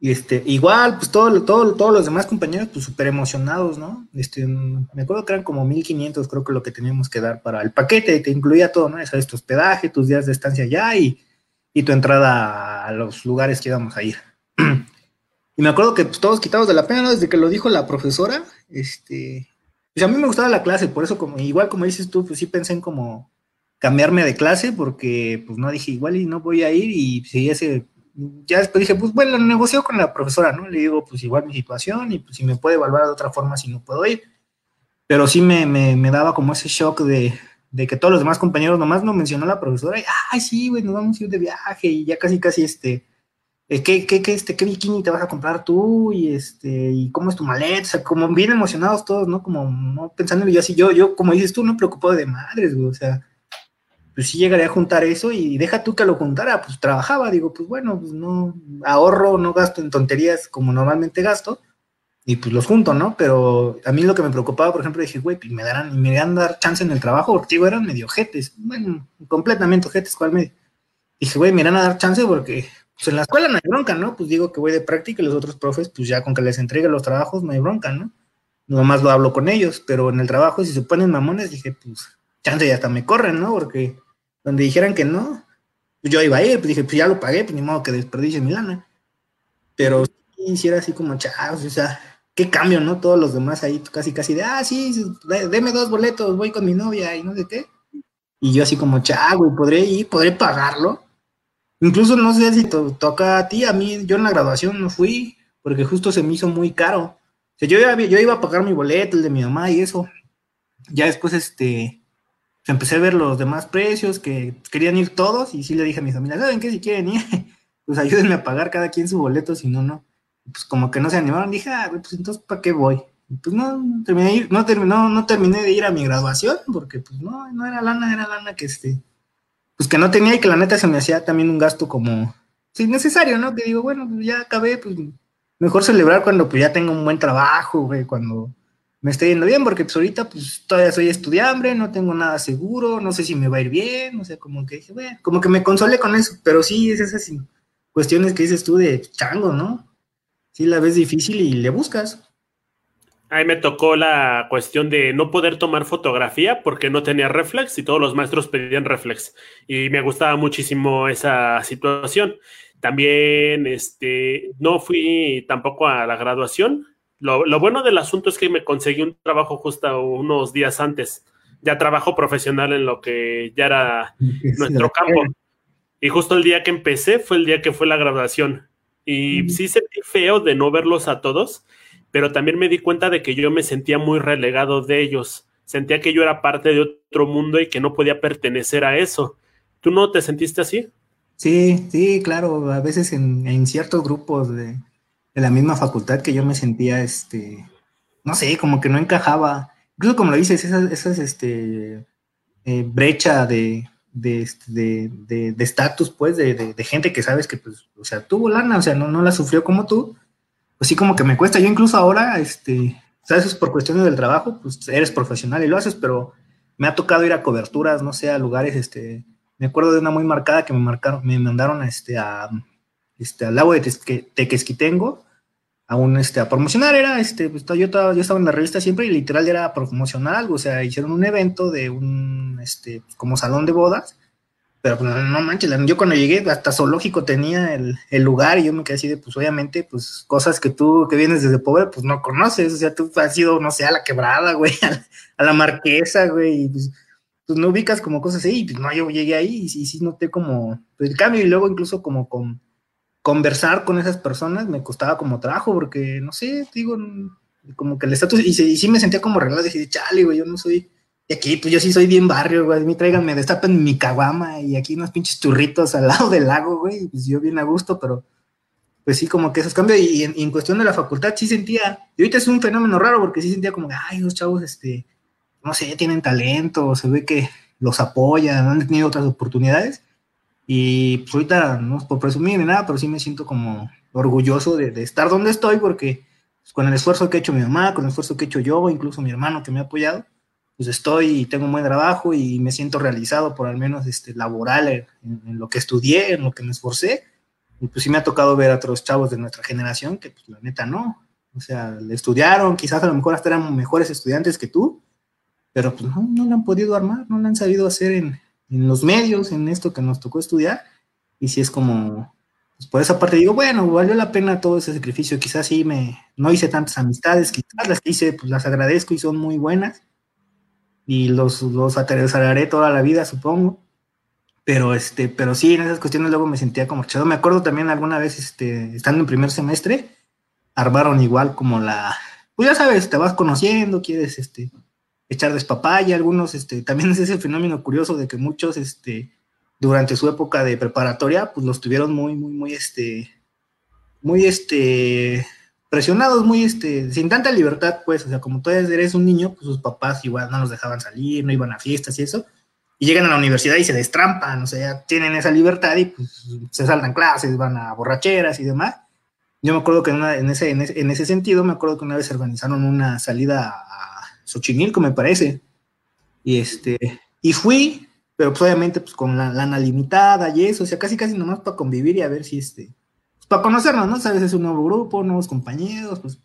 este, igual, pues todo, todo, todos los demás compañeros, pues súper emocionados, ¿no? Este, me acuerdo que eran como 1500, creo que lo que teníamos que dar para el paquete, te incluía todo, ¿no? Sabes, tu hospedaje, tus días de estancia allá y, y tu entrada a los lugares que íbamos a ir. y me acuerdo que pues, todos quitados de la pena, ¿no? Desde que lo dijo la profesora, este, pues a mí me gustaba la clase, por eso, como, igual como dices tú, pues sí pensé en como cambiarme de clase, porque pues no dije, igual y no voy a ir y si ese ya después dije, pues bueno, negocio con la profesora, ¿no? Le digo, pues igual mi situación y pues si me puede evaluar de otra forma si no puedo ir. Pero sí me, me, daba como ese shock de, de, que todos los demás compañeros nomás no mencionó la profesora y, ay, sí, güey, nos vamos a ir de viaje y ya casi, casi, este, eh, ¿qué, qué, qué, este, qué bikini te vas a comprar tú? Y, este, y cómo es tu maleta, o sea, como bien emocionados todos, ¿no? Como no pensando en yo así, yo, yo, como dices tú, no preocupado de madres, güey, o sea, pues sí llegaría a juntar eso y deja tú que lo juntara, pues trabajaba, digo, pues bueno, pues no ahorro, no gasto en tonterías como normalmente gasto y pues los junto, ¿no? Pero a mí lo que me preocupaba, por ejemplo, dije, güey, pues me darán, me a dar chance en el trabajo, porque digo, eran medio jetes, bueno, completamente jetes, ¿cuál me? Dije, güey, me irán a dar chance porque pues en la escuela no hay bronca, ¿no? Pues digo que voy de práctica y los otros profes, pues ya con que les entregue los trabajos no hay bronca, ¿no? Nomás lo hablo con ellos, pero en el trabajo, si se ponen mamones, dije, pues chance y hasta me corren, ¿no? Porque donde dijeran que no, pues yo iba a ir, pues dije, pues ya lo pagué, pues ni modo que desperdicie mi lana. Pero hiciera así como chavos, o sea, qué cambio, ¿no? Todos los demás ahí casi, casi de, ah, sí, deme dos boletos, voy con mi novia y no sé qué. Y yo así como, chavo, y podré ir, podré pagarlo. Incluso no sé si toca a ti, a mí, yo en la graduación no fui, porque justo se me hizo muy caro. O sea, yo, yo iba a pagar mi boleto, el de mi mamá y eso. Ya después, este, empecé a ver los demás precios, que querían ir todos, y sí le dije a mi familia, ¿saben qué? Si quieren ir, pues ayúdenme a pagar cada quien su boleto, si no, no. Pues como que no se animaron, dije, ah, pues entonces, ¿para qué voy? pues no, terminé, no, terminó, no terminé de ir a mi graduación, porque pues no, no era lana, era lana que este, pues que no tenía y que la neta se me hacía también un gasto como, sí, necesario, ¿no? Que digo, bueno, pues ya acabé, pues mejor celebrar cuando pues ya tengo un buen trabajo, güey, cuando me estoy yendo bien, porque pues ahorita pues todavía soy estudiante, no tengo nada seguro, no sé si me va a ir bien, o sea, como que dije, bueno, como que me consolé con eso, pero sí es esas cuestiones que dices tú de chango, ¿no? Sí la ves difícil y le buscas.
Ahí me tocó la cuestión de no poder tomar fotografía porque no tenía reflex y todos los maestros pedían reflex. Y me gustaba muchísimo esa situación. También este, no fui tampoco a la graduación, lo, bueno del asunto es que me conseguí un trabajo justo unos días antes. Ya trabajo profesional en lo que ya era nuestro campo. Y justo el día que empecé fue el día que fue la graduación. Y sí sentí feo de no verlos a todos, pero también me di cuenta de que yo me sentía muy relegado de ellos. Sentía que yo era parte de otro mundo y que no podía pertenecer a eso. ¿Tú no te sentiste así?
Sí, sí, claro, a veces en, ciertos grupos de, la misma facultad que yo me sentía, este, no sé, como que no encajaba. Incluso como lo dices, esas, esas este, eh, brecha de de estatus, de, pues, de, gente que sabes que, pues, o sea, tuvo lana, o sea, no, no la sufrió como tú, pues sí como que me cuesta. Yo incluso ahora, este, sabes, por cuestiones del trabajo, pues eres profesional y lo haces, pero me ha tocado ir a coberturas, no sé, a lugares, este, me acuerdo de una muy marcada que me marcaron, me mandaron este, a, este, al lago de Tequesquitengo, a un, este, a promocionar, era, este, pues, yo, estaba, yo estaba en la revista siempre y literal era promocionar algo, o sea, hicieron un evento de un, este, como salón de bodas, pero pues, no manches, yo cuando llegué hasta zoológico tenía el, el, lugar y yo me quedé así de, pues obviamente, pues cosas que tú que vienes desde pobre, pues no conoces, o sea, tú has ido, no sé, a la quebrada, güey, a, la marquesa, güey, y pues, pues, no ubicas como cosas así, y pues no, yo llegué ahí y, y sí noté como pues, el cambio y luego incluso como con conversar con esas personas me costaba como trabajo, porque no sé, digo, como que el estatus, y, sí me sentía como regalado, dije, chale, güey, yo no soy, y aquí, pues yo sí soy bien barrio, güey, a mí tráiganme, destapen mi caguama y aquí unos pinches churritos al lado del lago, güey, pues yo bien a gusto, pero pues sí, como que esos cambios, y, en, cuestión de la facultad sí sentía, y ahorita es un fenómeno raro, porque sí sentía como, ay, los chavos, este, no sé, tienen talento, se ve que los apoyan, han tenido otras oportunidades, y pues ahorita, no es por presumir ni nada, pero sí me siento como orgulloso de, estar donde estoy porque pues, con el esfuerzo que ha hecho mi mamá, con el esfuerzo que he hecho yo, incluso mi hermano que me ha apoyado, pues estoy y tengo un buen trabajo y me siento realizado por al menos este, laboral en, lo que estudié, en lo que me esforcé. Y pues sí me ha tocado ver a otros chavos de nuestra generación que pues la neta no. O sea, le estudiaron, quizás a lo mejor hasta eran mejores estudiantes que tú, pero pues no, no lo han podido armar, no lo han sabido hacer en, en los medios, en esto que nos tocó estudiar, y si es como, pues por esa parte digo, bueno, valió la pena todo ese sacrificio, quizás sí me, no hice tantas amistades, quizás las hice, pues las agradezco y son muy buenas, y los, los atravesaré toda la vida, supongo, pero este, pero sí, en esas cuestiones luego me sentía como chado, me acuerdo también alguna vez, este, estando en primer semestre, armaron igual como la, pues ya sabes, te vas conociendo, quieres, este, echar despapaya, algunos, este, también es ese fenómeno curioso de que muchos, este, durante su época de preparatoria, pues los tuvieron muy, muy, muy, este, muy, este, presionados, muy, este, sin tanta libertad, pues, o sea, como tú eres un niño, pues sus papás igual no los dejaban salir, no iban a fiestas y eso, y llegan a la universidad y se destrampan, o sea, tienen esa libertad y pues se saltan clases, van a borracheras y demás. Yo me acuerdo que en, en, ese, en, ese, en ese sentido, me acuerdo que una vez organizaron una salida Xochimilco, me parece. Y este, y fui, pero pues obviamente pues con la lana limitada y eso, o sea, casi casi nomás para convivir y a ver si este, pues, para conocernos, ¿no? Sabes, es un nuevo grupo, nuevos compañeros, pues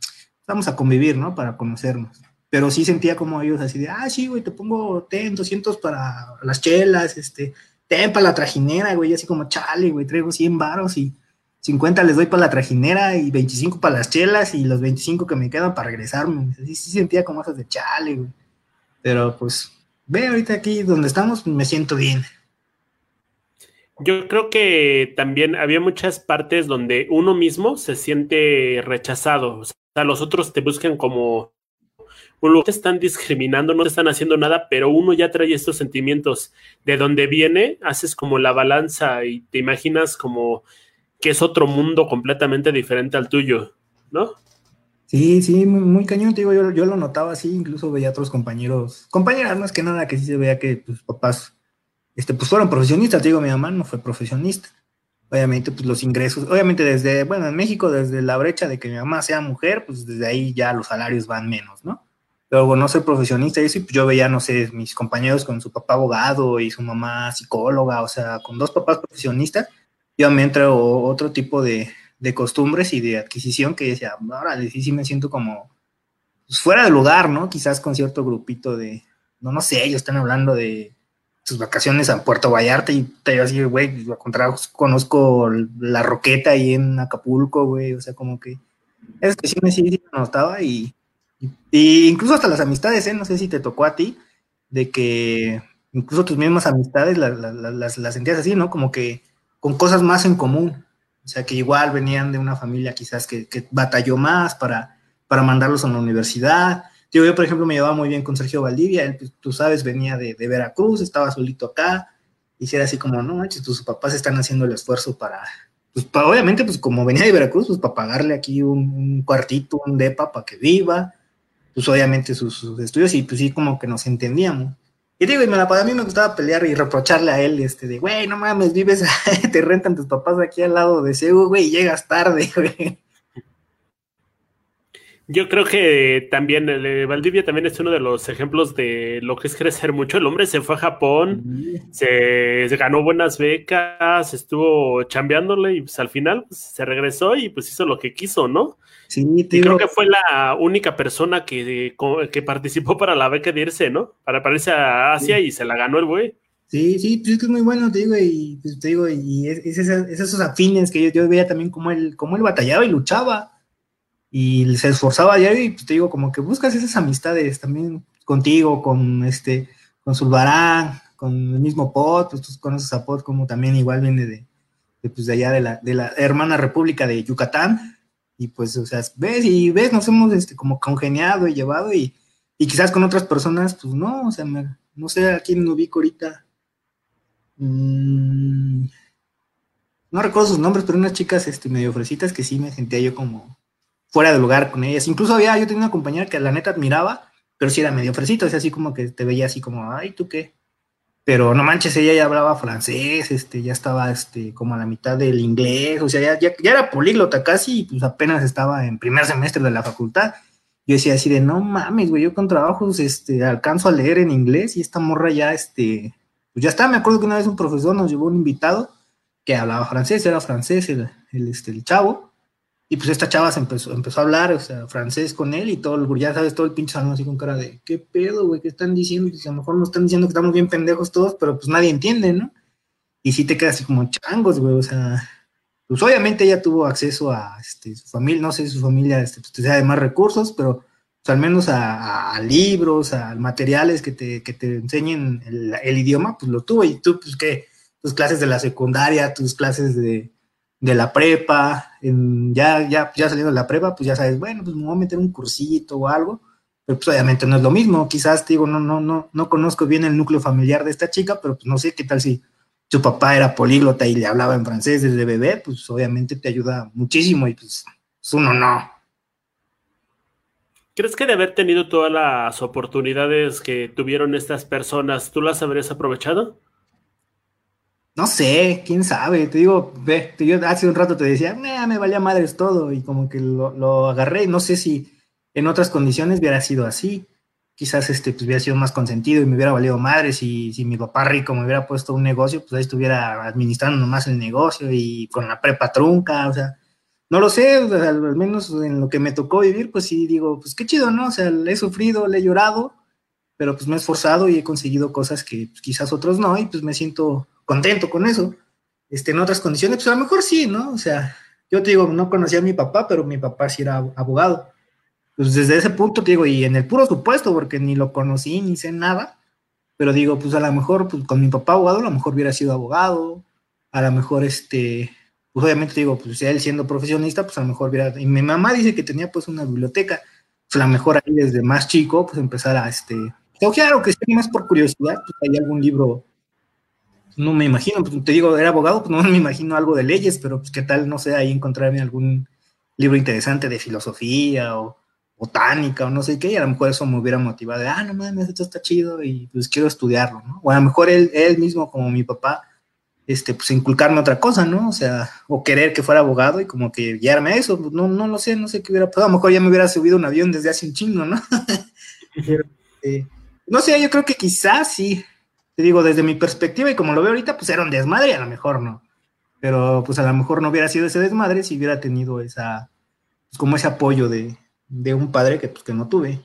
vamos a convivir, ¿no? Para conocernos. Pero sí sentía como ellos así de, ah, sí, güey, te pongo ten 200 para las chelas, este, ten para la trajinera, güey, así como, chale, güey, traigo 100 varos y 50 les doy para la trajinera y 25 para las chelas y los 25 que me quedan para regresarme. Sí, sí sentía como esas de chale. Pero pues, ve ahorita aquí donde estamos, me siento bien.
Yo creo que también había muchas partes donde uno mismo se siente rechazado. O sea, los otros te buscan como no te están discriminando, no te están haciendo nada, pero uno ya trae estos sentimientos. De donde viene, haces como la balanza y te imaginas como que es otro mundo completamente diferente al tuyo, ¿no?
Sí, sí, muy, cañón, te digo, yo, yo, lo notaba así, incluso veía a otros compañeros, compañeras más que nada, que sí se veía que tus papás, este, pues fueron profesionistas, te digo, mi mamá no fue profesionista. Obviamente, pues los ingresos, obviamente desde, bueno, en México, desde la brecha de que mi mamá sea mujer, pues desde ahí ya los salarios van menos, ¿no? Bueno, no soy profesionista, y eso, pues yo veía, no sé, mis compañeros con su papá abogado y su mamá psicóloga, o sea, con dos papás profesionistas, entra otro tipo de, costumbres y de adquisición que decía, ahora sí, sí me siento como pues, fuera de lugar, ¿no? Quizás con cierto grupito de, no, no sé, ellos están hablando de sus vacaciones a Puerto Vallarta y te así, güey, conozco la roqueta ahí en Acapulco, güey, o sea, como que es que sí me, sí, sí me notaba y, y, incluso hasta las amistades, ¿eh? No sé si te tocó a ti, de que incluso tus mismas amistades las, las, las sentías así, ¿no? Como que con cosas más en común. O sea, que igual venían de una familia quizás que, batalló más para, para mandarlos a la universidad. Yo, por ejemplo, me llevaba muy bien con Sergio Valdivia, él, pues, tú sabes, venía de, Veracruz, estaba solito acá, hiciera así como, no manches, tus papás están haciendo el esfuerzo para, pues obviamente, pues como venía de Veracruz, pues para pagarle aquí un, cuartito, un depa para que viva, pues obviamente sus, estudios y pues sí como que nos entendíamos. Y digo, y me la, a mí me gustaba pelear y reprocharle a él, este, de, güey, no mames, vives, te rentan tus papás aquí al lado de CEU, güey, y llegas tarde, güey.
Yo creo que también el Valdivia también es uno de los ejemplos de lo que es crecer mucho. El hombre se fue a Japón, se, ganó buenas becas, estuvo chambeándole y pues al final pues, se regresó y pues hizo lo que quiso, ¿no? Sí, y creo que fue la única persona que, que participó para la beca de irse, ¿no? Para pararse a Asia y se la ganó el güey.
Sí, sí, pues es que es muy bueno, te digo, y pues, te digo, y es, esos afines que yo, yo veía también como él, como él batallaba y luchaba y se esforzaba diario y pues, te digo, como que buscas esas amistades también contigo, con este, con Zulbarán, con el mismo Pot, pues tú conoces a Pot como también igual viene de, pues, de allá de la, de la hermana república de Yucatán, y pues, o sea, ves y ves, nos hemos este, como congeniado y llevado y, y quizás con otras personas, pues no, o sea, no sé a quién ubico ahorita. Mm, no recuerdo sus nombres, pero unas chicas este, medio fresitas que sí me sentía yo como, fuera de lugar con ellas. Incluso había, yo tenía una compañera que la neta admiraba, pero sí era medio fresito, o sea, así como que te veía así como, ay, ¿tú qué? Pero no manches, ella ya hablaba francés, este, ya estaba este, como a la mitad del inglés, o sea, ya, ya, era políglota casi, y pues apenas estaba en primer semestre de la facultad. Yo decía así de, no mames, güey, yo con trabajos este, alcanzo a leer en inglés y esta morra ya, este, pues ya está, me acuerdo que una vez un profesor nos llevó un invitado que hablaba francés, era francés el, el, este, el chavo, y pues esta chava se empezó, empezó a hablar, o sea, francés con él y todo el, ya sabes, todo el pinche salón así con cara de, ¿qué pedo, güey? ¿Qué están diciendo? Pues a lo mejor nos están diciendo que estamos bien pendejos todos, pero pues nadie entiende, ¿no? Y sí te quedas así como changos, güey, o sea, pues obviamente ella tuvo acceso a este, su familia, no sé si su familia este, pues, sea de más recursos, pero pues, al menos a, libros, a materiales que te, que te enseñen el, el, idioma, pues lo tuvo. Y tú, pues, ¿qué? Tus clases de la secundaria, tus clases de, de la prepa, ya, ya, ya saliendo de la prepa, pues ya sabes, bueno, pues me voy a meter un cursito o algo, pero pues obviamente no es lo mismo, quizás digo, no, no, no, no conozco bien el núcleo familiar de esta chica, pero pues no sé qué tal si su papá era políglota y le hablaba en francés desde bebé, pues obviamente te ayuda muchísimo y pues, pues uno no.
¿Crees que de haber tenido todas las oportunidades que tuvieron estas personas, tú las habrías aprovechado?
No sé, quién sabe, te digo, ve, yo hace un rato te decía, me valía madres todo y como que lo, agarré, no sé si en otras condiciones hubiera sido así, quizás este, pues hubiera sido más consentido y me hubiera valido madres y si mi papá rico me hubiera puesto un negocio, pues ahí estuviera administrando nomás el negocio y con la prepa trunca, o sea, no lo sé, al menos en lo que me tocó vivir, pues sí digo, pues qué chido, ¿no? O sea, he sufrido, le he llorado, pero pues me he esforzado y he conseguido cosas que pues, quizás otros no y pues me siento contento con eso. Este, en otras condiciones, pues a lo mejor sí, ¿no? O sea, yo te digo, no conocía a mi papá, pero mi papá sí era abogado. Pues desde ese punto te digo, y en el puro supuesto, porque ni lo conocí ni sé nada, pero digo, pues a lo mejor pues, con mi papá abogado, a lo mejor hubiera sido abogado, a lo mejor este, pues obviamente digo, pues él siendo profesionista, pues a lo mejor hubiera, y mi mamá dice que tenía pues una biblioteca, pues a lo mejor ahí desde más chico, pues empezar a este, ojear o que sea más por curiosidad, pues hay algún libro no me imagino, pues te digo, era abogado, pues no me imagino algo de leyes, pero pues qué tal, no sé, ahí encontrarme algún libro interesante de filosofía o botánica o no sé qué, y a lo mejor eso me hubiera motivado de, ah, no mames, esto está chido y pues quiero estudiarlo, ¿no? O a lo mejor él, él mismo, como mi papá, este, pues inculcarme otra cosa, ¿no? O sea, o querer que fuera abogado y como que guiarme a eso, pues no, no lo sé, no sé qué hubiera pasado, a lo mejor ya me hubiera subido un avión desde hace un chingo, ¿no? Eh, no sé, yo creo que quizás sí, te digo, desde mi perspectiva y como lo veo ahorita, pues era un desmadre, a lo mejor no. Pero pues a lo mejor no hubiera sido ese desmadre si hubiera tenido esa, pues, como ese apoyo de, un padre que, pues, que no tuve.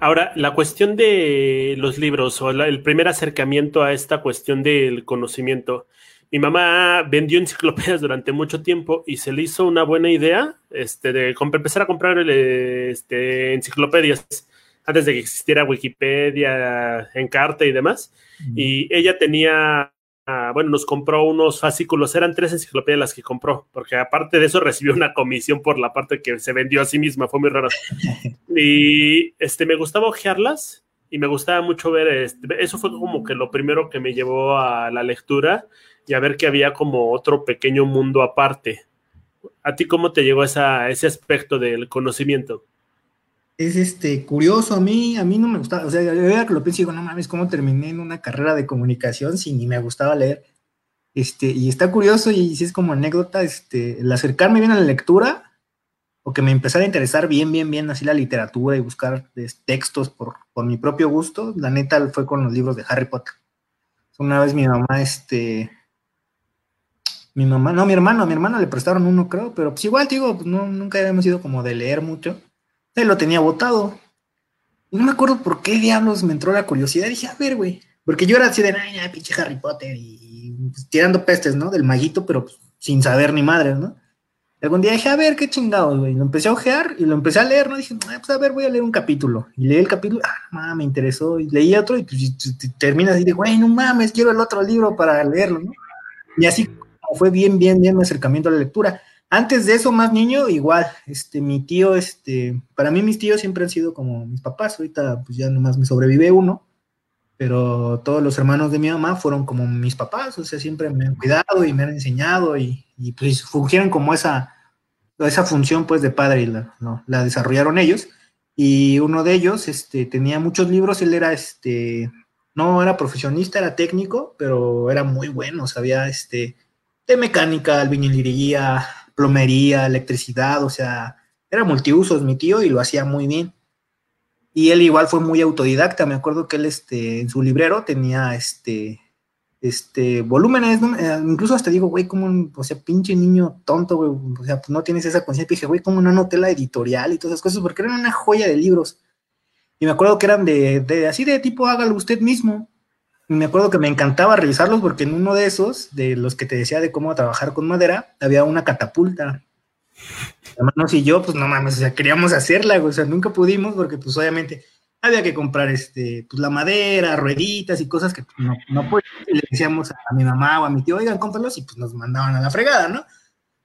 Ahora, la cuestión de los libros o el primer acercamiento a esta cuestión del conocimiento. Mi mamá vendió enciclopedias durante mucho tiempo y se le hizo una buena idea este, de empezar a comprar este, enciclopedias antes de que existiera Wikipedia, Encarta y demás. Y ella tenía, ah, bueno, nos compró unos fascículos, eran tres enciclopedias las que compró, porque aparte de eso recibió una comisión por la parte que se vendió a sí misma, fue muy raro. y este, me gustaba ojearlas y me gustaba mucho ver, este, eso fue como que lo primero que me llevó a la lectura y a ver que había como otro pequeño mundo aparte. ¿A ti cómo te llegó esa, ese aspecto del conocimiento?
Es este curioso, a mí, a mí no me gustaba, o sea, yo que lo pienso y digo, no mames, ¿cómo terminé en una carrera de comunicación si ni me gustaba leer? Este, y está curioso y si es como anécdota, este, el acercarme bien a la lectura, o que me empezara a interesar bien, bien, bien así la literatura y buscar textos por, por mi propio gusto, la neta fue con los libros de Harry Potter. Una vez mi mamá, este, mi mamá, no, mi hermano, a mi hermano le prestaron uno, creo, pero pues igual, digo, pues no, nunca habíamos ido como de leer mucho. Él lo tenía botado. Y no me acuerdo por qué diablos me entró la curiosidad. Dije, a ver, güey. Porque yo era así de, ay, pinche Harry Potter y, pues, tirando pestes, ¿no? Del maguito, pero pues, sin saber ni madre, ¿no? Y algún día dije, a ver, qué chingados, güey. Lo empecé a ojear y lo empecé a leer, ¿no? Dije, pues a ver, voy a leer un capítulo. Y leí el capítulo, ah, me interesó. Y leí otro y pues terminas así de, güey, no mames, quiero el otro libro para leerlo, ¿no? Y así fue bien, bien, bien mi acercamiento a la lectura. Antes de eso, más niño, igual, este, mi tío, este, para mí mis tíos siempre han sido como mis papás, ahorita pues ya nomás me sobrevive uno, pero todos los hermanos de mi mamá fueron como mis papás, o sea, siempre me han cuidado y me han enseñado y, pues fungieron como esa, esa función pues de padre y la, la desarrollaron ellos. Y uno de ellos, este, tenía muchos libros, él era, este, no era profesionista, era técnico, pero era muy bueno, sabía, este, de mecánica, albañilería, plomería, electricidad, o sea, era multiusos mi tío y lo hacía muy bien. Y él igual fue muy autodidacta, me acuerdo que él este, en su librero tenía este, este, volúmenes, eh, incluso hasta digo, güey, como, o sea, pinche niño tonto, güey, o sea, pues no tienes esa conciencia, dije, güey, como una notela editorial y todas esas cosas, porque eran una joya de libros. Y me acuerdo que eran de, de así de tipo, hágalo usted mismo. Me acuerdo que me encantaba revisarlos porque en uno de esos, de los que te decía de cómo trabajar con madera, había una catapulta. Hermanos y yo, pues no mames, queríamos hacerla, o sea, nunca pudimos porque pues obviamente había que comprar este, pues la madera, rueditas y cosas que pues, no, no Y le decíamos a mi mamá o a mi tío, oigan, cómpralos y pues nos mandaban a la fregada, ¿no?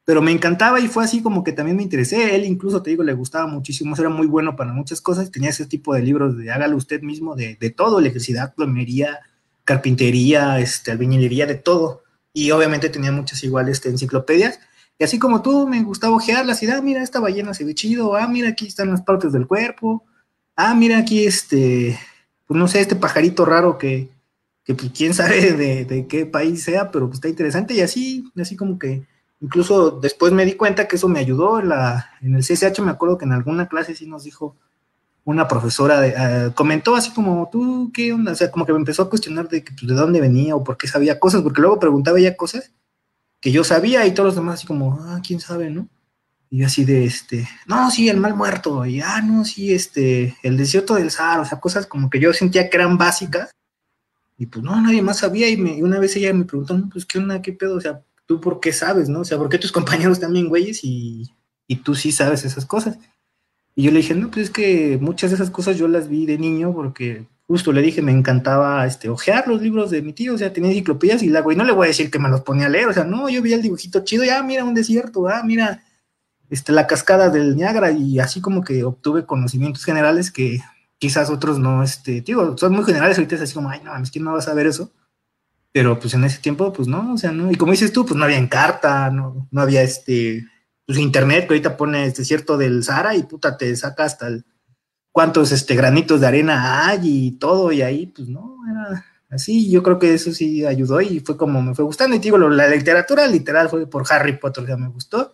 Pero me encantaba y fue así como que también me interesé. Él incluso, te digo, le gustaba muchísimo, era muy bueno para muchas cosas. Tenía ese tipo de libros de hágalo usted mismo, de, de todo, electricidad, plomería, carpintería, este, albañilería, de todo. Y obviamente tenía muchas iguales este, enciclopedias. Y así como tú, me gustaba ojearlas y, ah, mira, esta ballena se ve chido, ah, mira, aquí están las partes del cuerpo, ah, mira, aquí este, pues no sé, este pajarito raro que, que pues, quién sabe de, de, qué país sea, pero pues está interesante y así, así como que, incluso después me di cuenta que eso me ayudó en, la, en el CSH, me acuerdo que en alguna clase sí nos dijo, una profesora eh, comentó así como, ¿tú qué onda? O sea, como que me empezó a cuestionar de, pues, de dónde venía o por qué sabía cosas, porque luego preguntaba ella cosas que yo sabía y todos los demás así como, ah, quién sabe, ¿no? Y yo así de, este, no, sí, el mal muerto, y ah, no, sí, este, el desierto del Sahara, o sea, cosas como que yo sentía que eran básicas, y pues no, nadie más sabía, y, me, una vez ella me preguntó, no, pues qué onda, qué pedo, o sea, tú por qué sabes, ¿no? O sea, ¿por qué tus compañeros también güeyes y, y tú sí sabes esas cosas? Y yo le dije, no, pues es que muchas de esas cosas yo las vi de niño porque justo le dije, me encantaba este, ojear los libros de mi tío, o sea, tenía enciclopedias y la güey, no le voy a decir que me los ponía a leer, o sea, no, yo vi el dibujito chido, ya, mira un desierto, ah, mira este, la cascada del Niágara y así como que obtuve conocimientos generales que quizás otros no, este, digo, son muy generales, ahorita es así como, ay, no, es que no vas a ver eso, pero pues en ese tiempo, pues no, o sea, no, y como dices tú, pues no había encarta, no, no había este pues, internet que ahorita pone este desierto del Sahara y puta te saca hasta el, cuántos este, granitos de arena hay y todo, y ahí pues no, era así, yo creo que eso sí ayudó y fue como me fue gustando, y digo, la literatura literal fue por Harry Potter, ya me gustó,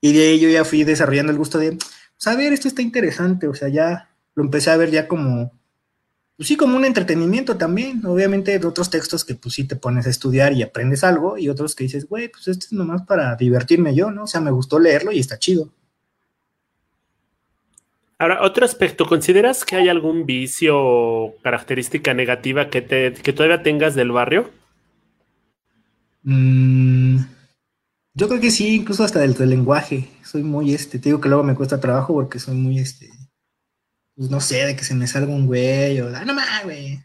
y de ahí ya fui desarrollando el gusto de, pues ver, esto está interesante, o sea, ya lo empecé a ver ya como pues sí, como un entretenimiento también. Obviamente, de otros textos que pues sí te pones a estudiar y aprendes algo, y otros que dices, güey, pues esto es nomás para divertirme yo, ¿no? O sea, me gustó leerlo y está chido.
Ahora, otro aspecto, ¿consideras que hay algún vicio o característica negativa que, te, que todavía tengas del barrio?
Mm, yo creo que sí, incluso hasta del, del lenguaje. Soy muy, este, te digo que luego me cuesta trabajo porque soy muy, este, pues no sé, de que se me salga un güey o, ah, no más, güey.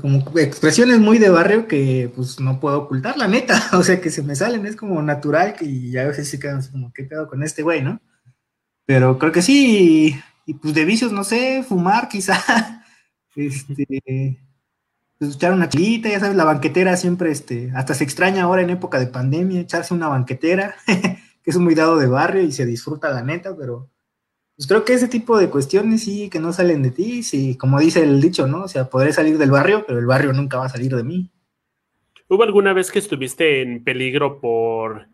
Como expresiones muy de barrio que pues no puedo ocultar, la neta. O sea, que se me salen, es como natural que ya a veces sí quedan como, ¿qué pedo con este güey, no? Pero creo que sí, y, pues de vicios, no sé, fumar quizá. este, pues, echar una chilita, ya sabes, la banquetera siempre, este, hasta se extraña ahora en época de pandemia echarse una banquetera, que es muy dado de barrio y se disfruta la neta, pero pues creo que ese tipo de cuestiones sí que no salen de ti, sí, como dice el dicho, ¿no? O sea, podré salir del barrio, pero el barrio nunca va a salir de mí.
¿Hubo alguna vez que estuviste en peligro por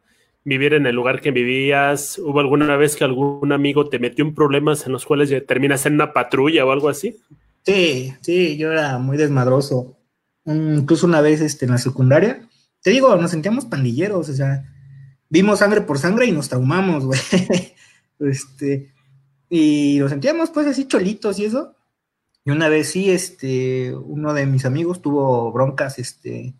vivir en el lugar que vivías? ¿Hubo alguna vez que algún amigo te metió en problemas en los cuales terminas en una patrulla o algo así?
Sí, sí, yo era muy desmadroso. Incluso una vez este, en la secundaria, te digo, nos sentíamos pandilleros, o sea, vimos sangre por sangre y nos traumamos, güey. este, y nos sentíamos pues así cholitos y eso. Y una vez sí, este, uno de mis amigos tuvo broncas, este,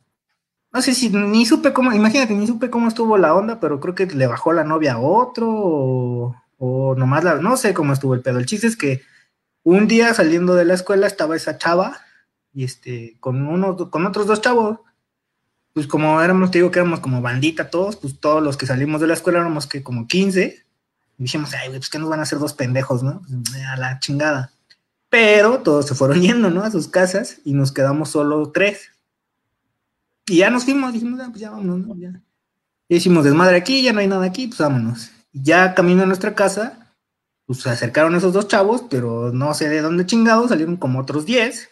no sé si ni supe cómo, imagínate, ni supe cómo estuvo la onda, pero creo que le bajó la novia a otro o, o nomás la, no sé cómo estuvo el pedo. El chiste es que un día saliendo de la escuela estaba esa chava y este, con uno, con otros dos chavos, pues como éramos, te digo que éramos como bandita todos, pues todos los que salimos de la escuela éramos que como 15, y dijimos, ay, pues que nos van a hacer dos pendejos, ¿no? Pues, a la chingada. Pero todos se fueron yendo, ¿no? A sus casas y nos quedamos solo tres. Y ya nos fuimos, dijimos, ah, pues ya vámonos, ¿no? Ya. Y hicimos desmadre aquí, ya no hay nada aquí, pues vámonos. Y ya camino a nuestra casa, pues se acercaron esos dos chavos, pero no sé de dónde chingados, salieron como otros 10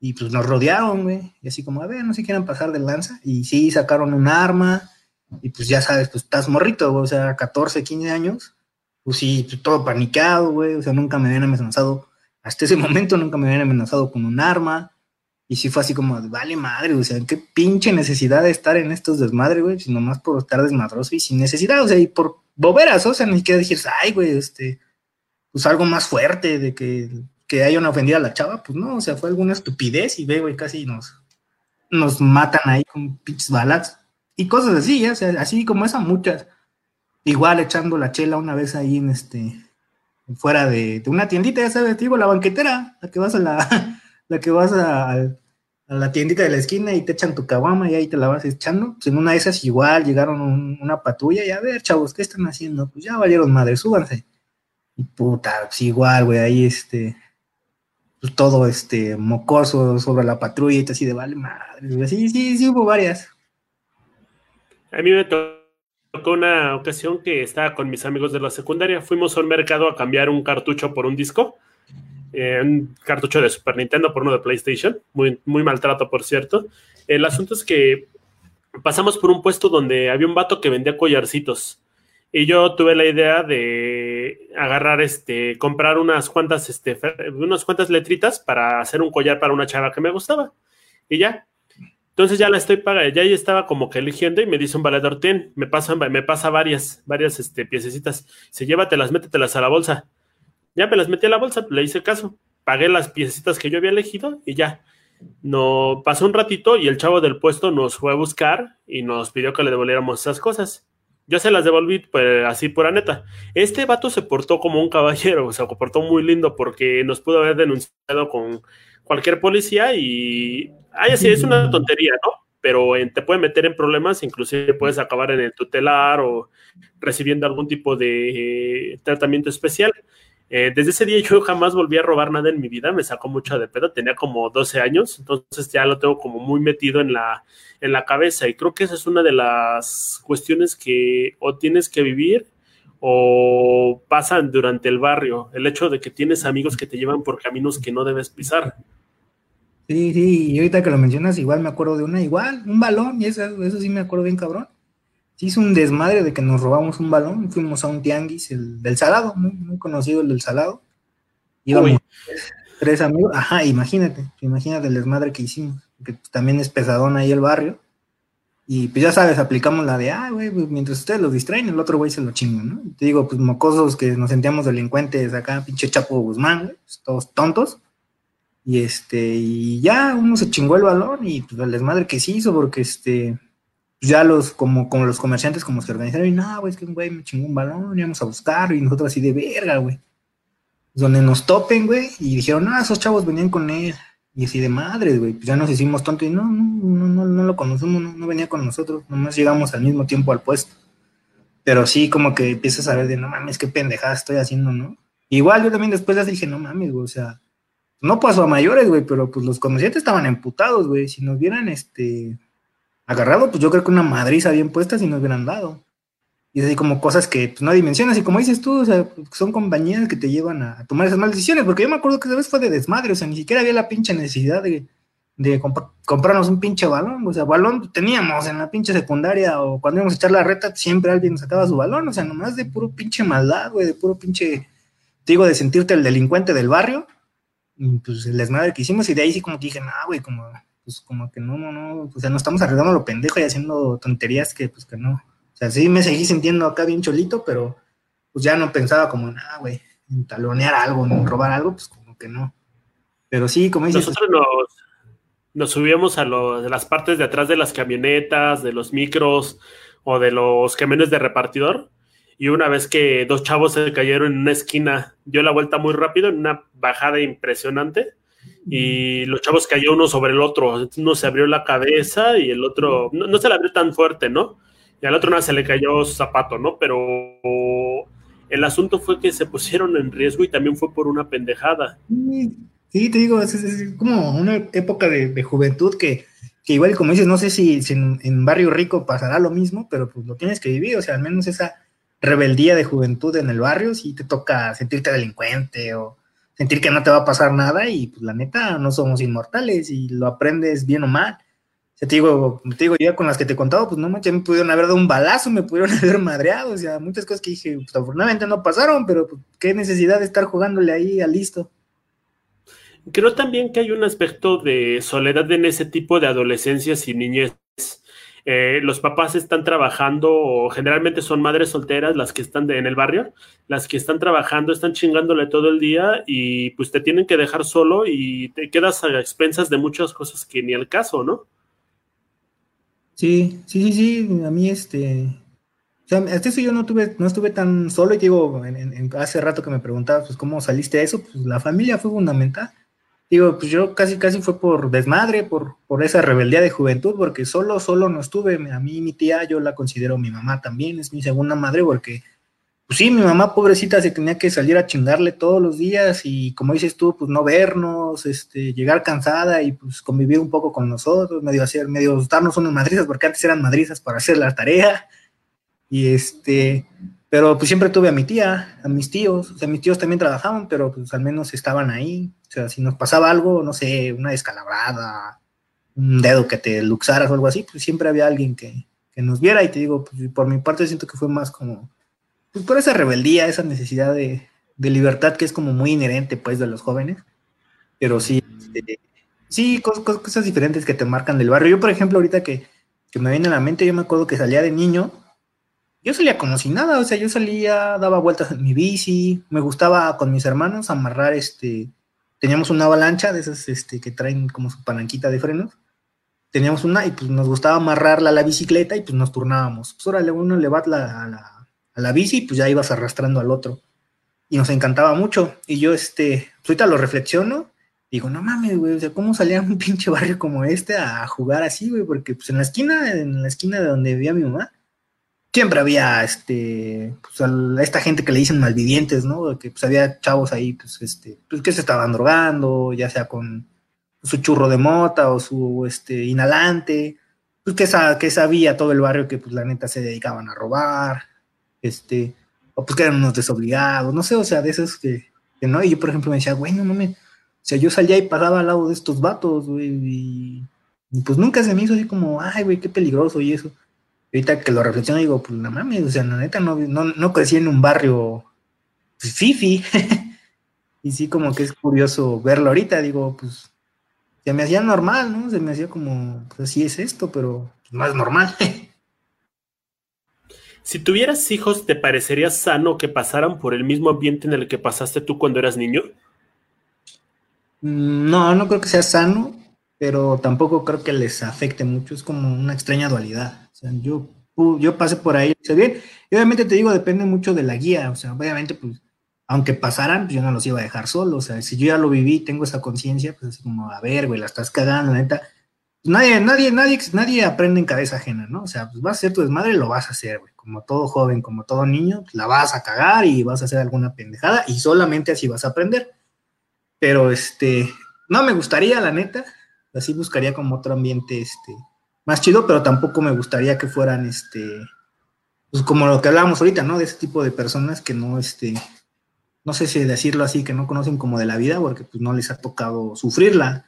y pues nos rodearon, güey. Y así como, a ver, no se quieren pasar de lanza. Y sí, sacaron un arma y pues ya sabes, pues estás morrito, güey, o sea, 14, 15 años. Pues sí, todo paniqueado, güey, o sea, nunca me habían amenazado, hasta ese momento nunca me habían amenazado con un arma. Y sí fue así como, vale madre, o sea, qué pinche necesidad de estar en estos desmadres, güey, sino más por estar desmadroso y sin necesidad, o sea, y por boberas, o sea, ni siquiera decir, ay, güey, este, pues algo más fuerte de que, que hayan ofendido a la chava, pues no, o sea, fue alguna estupidez y ve, güey, casi nos, nos matan ahí con pinches balas y cosas así, o sea, así como esa, muchas. Igual echando la chela una vez ahí en este, fuera de, una tiendita, ya sabes, digo, la banquetera, la que vas a la, la que vas a, la tiendita de la esquina y te echan tu caguama y ahí te la vas echando. Pues en una de esas igual llegaron una patrulla y a ver, chavos, ¿qué están haciendo? Pues ya valieron madre, súbanse. Y puta, pues igual, güey, ahí este, pues todo este, mocoso sobre la patrulla y así de vale madre, sí, sí, sí hubo varias.
A mí me tocó una ocasión que estaba con mis amigos de la secundaria, fuimos a un mercado a cambiar un cartucho por un disco, eh, un cartucho de Super Nintendo por uno de PlayStation, muy, muy maltrato, por cierto. El asunto es que pasamos por un puesto donde había un vato que vendía collarcitos y yo tuve la idea de agarrar, este, comprar unas cuantas, este, unas cuantas letritas para hacer un collar para una chava que me gustaba. Y ya. Entonces ya la estoy pagando, ya estaba como que eligiendo y me dice un valedor, ten, me pasa, me pasa varias, varias, este, piececitas. Se llévatelas, métetelas a la bolsa. Ya me las metí a la bolsa, le hice caso. Pagué las piececitas que yo había elegido y ya. No, pasó un ratito y el chavo del puesto nos fue a buscar y nos pidió que le devolviéramos esas cosas yo se las devolví pues, así pura neta. Este vato se portó como un caballero, se portó muy lindo porque nos pudo haber denunciado con cualquier policía y, ay, así es una tontería, ¿no? Pero te puede meter en problemas, inclusive puedes acabar en el tutelar o recibiendo algún tipo de eh, tratamiento especial. Eh, desde ese día yo jamás volví a robar nada en mi vida, me sacó mucho de pedo, tenía como 12 años, entonces ya lo tengo como muy metido en la, en la cabeza y creo que esa es una de las cuestiones que o tienes que vivir o pasan durante el barrio, el hecho de que tienes amigos que te llevan por caminos que no debes pisar.
Sí, sí, y ahorita que lo mencionas, igual me acuerdo de una, igual, un balón, y eso, eso sí me acuerdo bien cabrón se hizo un desmadre de que nos robamos un balón, fuimos a un tianguis, el del Salado, muy, conocido el del Salado. Íbamos tres, amigos, ajá, imagínate, imagínate el desmadre que hicimos, que también es pesadón ahí el barrio. Y pues ya sabes, aplicamos la de, ah, güey, pues mientras ustedes los distraen, el otro güey se lo chinga, ¿no? te digo, pues mocosos que nos sentíamos delincuentes acá, pinche Chapo Guzmán, güey, pues, todos tontos. Y este, y ya uno se chingó el balón y pues el desmadre que se hizo, porque este, ya los, como, como los comerciantes, como se organizaron, y no, güey, es que un güey me chingó un balón, íbamos a buscar, y nosotros así de verga, güey. Donde nos topen, güey, y dijeron, no, esos chavos venían con él, y así de madres, güey, pues ya nos hicimos tontos, y no, no, no, no, lo conocemos, no, venía con nosotros, nomás llegamos al mismo tiempo al puesto. Pero sí, como que empiezas a ver de, no mames, qué pendejada estoy haciendo, ¿no? Igual yo también después les dije, no mames, güey, o sea, no pasó a mayores, güey, pero pues los comerciantes estaban emputados, güey. Si nos hubieran, este, agarrado, pues yo creo que una madriza bien puesta si nos hubieran dado. Y es así como cosas que pues, no dimensionas. Y como dices tú, o sea, son compañías que te llevan a, tomar esas malas decisiones. Porque yo me acuerdo que esa vez fue de desmadre, o sea, ni siquiera había la pinche necesidad de, de comprarnos un pinche balón. O sea, balón teníamos en la pinche secundaria o cuando íbamos a echar la reta, siempre alguien sacaba su balón. O sea, nomás de puro pinche maldad, güey, de puro pinche, te digo, de sentirte el delincuente del barrio. Y pues el desmadre que hicimos. Y de ahí sí como que dije, nah, güey, como, pues como que no, no, no, o sea, no estamos arreglando lo pendejo y haciendo tonterías que pues que no o sea, sí me seguí sintiendo acá bien cholito, pero pues ya no pensaba como, ah, güey, en talonear algo, en robar algo, pues como que no. Pero sí, como dices.
Nosotros nos, nos subíamos a de las partes de atrás de las camionetas, de los micros o de los camiones de repartidor. Y una vez que dos chavos se cayeron en una esquina, dio la vuelta muy rápido, en una bajada impresionante. Y los chavos cayó uno sobre el otro. Uno se abrió la cabeza y el otro no, no se le abrió tan fuerte, ¿no? y al otro nada se le cayó su zapato, ¿no? Pero el asunto fue que se pusieron en riesgo y también fue por una pendejada.
Sí, te digo, es, como una época de, juventud que, igual como dices, no sé si, en, Barrio Rico pasará lo mismo, pero pues lo tienes que vivir, o sea, al menos esa rebeldía de juventud en el barrio, si te toca sentirte delincuente o sentir que no te va a pasar nada y pues la neta no somos inmortales y lo aprendes bien o mal te digo, te digo, ya con las que te he contado, pues no manches, me pudieron haber dado un balazo, me pudieron haber madreado, o sea, muchas cosas que dije, pues afortunadamente no pasaron, pero pues, qué necesidad de estar jugándole ahí a listo.
Creo también que hay un aspecto de soledad en ese tipo de adolescencias y niñez. Eh, los papás están trabajando, o generalmente son madres solteras las que están en el barrio, las que están trabajando, están chingándole todo el día y pues te tienen que dejar solo y te quedas a expensas de muchas cosas que ni al caso, ¿no?
Sí, sí, sí, sí, a mí este, o sea, hasta eso yo no tuve, no estuve tan solo y digo, en, hace rato que me preguntabas, pues, ¿cómo saliste a eso? Pues la familia fue fundamental. Digo, pues yo casi, casi fue por desmadre, por, por esa rebeldía de juventud, porque solo, solo no estuve. A mí, mi tía, yo la considero mi mamá también, es mi segunda madre, porque pues sí, mi mamá pobrecita se tenía que salir a chingarle todos los días y como dices tú, pues no vernos, este, llegar cansada y pues convivir un poco con nosotros, medio hacer, medio darnos unas madrizas, porque antes eran madrizas para hacer la tarea. Y este, pero pues siempre tuve a mi tía, a mis tíos, o sea, mis tíos también trabajaban, pero pues al menos estaban ahí. O sea, si nos pasaba algo, no sé, una descalabrada, un dedo que te luxaras o algo así, pues siempre había alguien que, que nos viera. Y te digo, pues por mi parte siento que fue más como pues por esa rebeldía, esa necesidad de, libertad que es como muy inherente pues de los jóvenes, pero sí, este, sí, cosas, diferentes que te marcan del barrio. Yo, por ejemplo, ahorita que, me viene a la mente, yo me acuerdo que salía de niño, yo salía como si nada, o sea, yo salía, daba vueltas en mi bici, me gustaba con mis hermanos amarrar, este, teníamos una avalancha de esas este, que traen como su palanquita de frenos, teníamos una y pues nos gustaba amarrarla a la bicicleta y pues nos turnábamos. Pues órale, uno le va a la la bici, pues ya ibas arrastrando al otro. Y nos encantaba mucho. Y yo, este, pues ahorita lo reflexiono, digo, no mames, güey, o sea, ¿cómo salía un pinche barrio como este a jugar así, güey? Porque pues en la esquina, en la esquina de donde vivía mi mamá, siempre había, este, pues a esta gente que le dicen malvivientes, ¿no? Que pues había chavos ahí, pues, este, pues que se estaban drogando, ya sea con su churro de mota o su, este, inhalante, pues que, sabía todo el barrio que, pues, la neta se dedicaban a robar, este, o pues que eran unos desobligados, no sé, o sea, de esos que, no, y yo por ejemplo me decía, güey, no mames, o sea, yo salía y pasaba al lado de estos vatos, güey, y, pues nunca se me hizo así como, ay, güey, qué peligroso y eso. Ahorita que lo reflexiono digo, pues no mames, o sea, la neta no, no, crecí en un barrio pues, fifi. y sí, como que es curioso verlo ahorita, digo, pues se me hacía normal, ¿no? Se me hacía como, pues así es esto, pero más normal.
Si tuvieras hijos, ¿te parecería sano que pasaran por el mismo ambiente en el que pasaste tú cuando eras niño?
Mm, no, no creo que sea sano, pero tampoco creo que les afecte mucho. Es como una extraña dualidad. O sea, yo, yo pasé por ahí, bien. Y obviamente te digo, depende mucho de la guía. O sea, obviamente, pues, aunque pasaran, pues yo no los iba a dejar solos. O sea, si yo ya lo viví, tengo esa conciencia, pues así como, a ver, güey, la estás cagando, la neta nadie, nadie, nadie, nadie aprende en cabeza ajena, ¿no? O sea, pues vas a ser tu desmadre, lo vas a hacer, güey. Como todo joven, como todo niño, pues, la vas a cagar y vas a hacer alguna pendejada y solamente así vas a aprender. pero este, no me gustaría, la neta, así buscaría como otro ambiente, este, más chido, pero tampoco me gustaría que fueran, este, pues como lo que hablábamos ahorita, ¿no? De ese tipo de personas que no, este, no sé si decirlo así, que no conocen como de la vida, porque pues no les ha tocado sufrirla.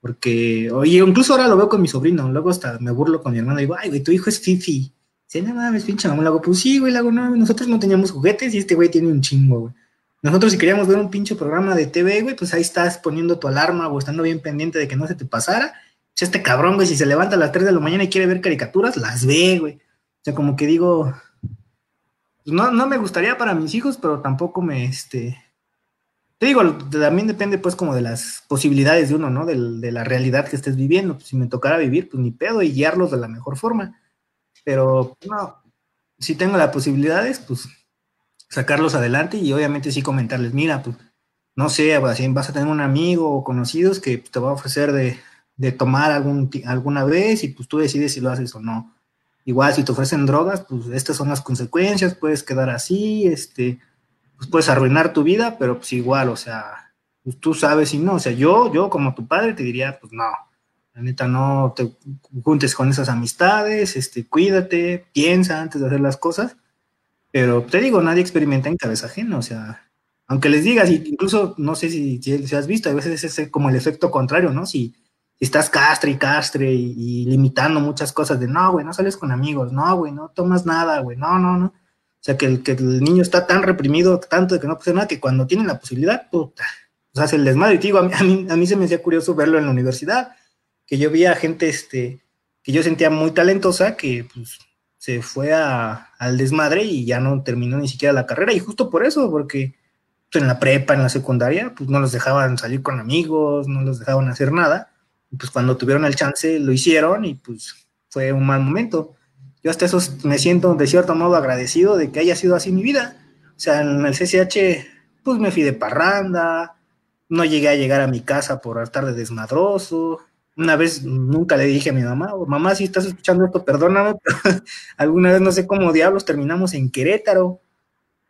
Porque, oye, incluso ahora lo veo con mi sobrino, luego hasta me burlo con mi hermano digo, ay, güey, tu hijo es Fifi. Dice, no mames, pinche mamá. Le hago, pues sí, güey, le hago, no, nosotros no teníamos juguetes y este güey tiene un chingo, güey. Nosotros si queríamos ver un pinche programa de TV, güey, pues ahí estás poniendo tu alarma o estando bien pendiente de que no se te pasara este cabrón, güey, si se levanta a las 3 de la mañana y quiere ver caricaturas, las ve, güey. O sea, como que digo, pues no, no me gustaría para mis hijos, pero tampoco me, este, te digo, también depende pues como de las posibilidades de uno, ¿no? De, la realidad que estés viviendo. Pues, si me tocara vivir, pues ni pedo y guiarlos de la mejor forma. Pero no, si tengo las posibilidades, pues sacarlos adelante y obviamente sí comentarles, mira, pues no sé, vas a tener un amigo o conocidos que te va a ofrecer de, de tomar algún, alguna vez y pues tú decides si lo haces o no. Igual si te ofrecen drogas, pues estas son las consecuencias, puedes quedar así, este, pues puedes arruinar tu vida, pero pues igual, o sea, pues tú sabes si no, o sea, yo, yo como tu padre te diría, pues no, la neta no te juntes con esas amistades, este, cuídate, piensa antes de hacer las cosas, pero te digo, nadie experimenta en cabeza ajena, o sea, aunque les digas, incluso no sé si, si, has visto, a veces es como el efecto contrario, ¿no? Si, estás castre y castre y, limitando muchas cosas de no, güey, no sales con amigos, no, güey, no tomas nada, güey, no, no, no. O sea, que el, que el niño está tan reprimido, tanto de que no puede nada, que cuando tiene la posibilidad, puta, pues hace el desmadre. Y digo, a mí, a mí, se me hacía curioso verlo en la universidad, que yo veía gente, este, que yo sentía muy talentosa, que pues se fue a, al desmadre y ya no terminó ni siquiera la carrera. Y justo por eso, porque pues, en la prepa, en la secundaria, pues no los dejaban salir con amigos, no los dejaban hacer nada pues cuando tuvieron el chance lo hicieron y pues fue un mal momento. Yo hasta eso me siento de cierto modo agradecido de que haya sido así mi vida. O sea, en el CCH pues me fui de parranda, no llegué a llegar a mi casa por estar de desmadroso. Una vez nunca le dije a mi mamá, mamá, si estás escuchando esto, perdóname, pero alguna vez no sé cómo diablos terminamos en Querétaro.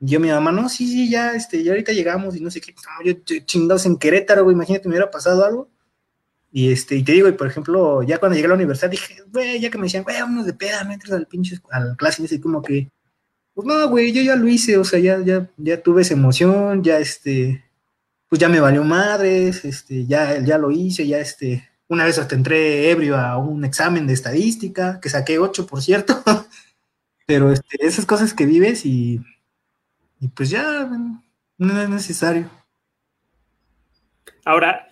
Y yo mi mamá, no, sí, sí, ya, este, ya ahorita llegamos y no sé qué, yo chingados en Querétaro, güey, imagínate, me hubiera pasado algo. Y, este, y te digo, y por ejemplo, ya cuando llegué a la universidad dije, güey, ya que me decían, güey, vámonos de peda, me al pinche, a la clase, y así como que, pues no, güey, yo ya lo hice, o sea, ya, ya, ya tuve esa emoción, ya este, pues ya me valió madres, este, ya, ya lo hice, ya este, una vez hasta entré ebrio a un examen de estadística, que saqué 8, por cierto, pero este, esas cosas que vives y pues ya no es necesario.
Ahora,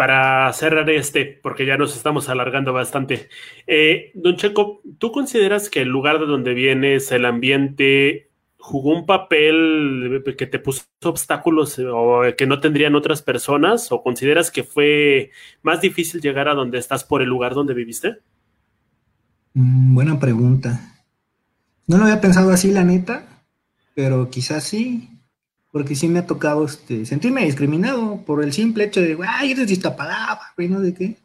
para cerrar este, porque ya nos estamos alargando bastante. Eh, don Checo, ¿tú consideras que el lugar de donde vienes, el ambiente, jugó un papel que te puso obstáculos eh, o que no tendrían otras personas? ¿O consideras que fue más difícil llegar a donde estás por el lugar donde viviste?
Mm, buena pregunta. No lo había pensado así, la neta, pero quizás sí porque sí me ha tocado este, sentirme discriminado por el simple hecho de, ay, eres distapalaba, güey, no de qué.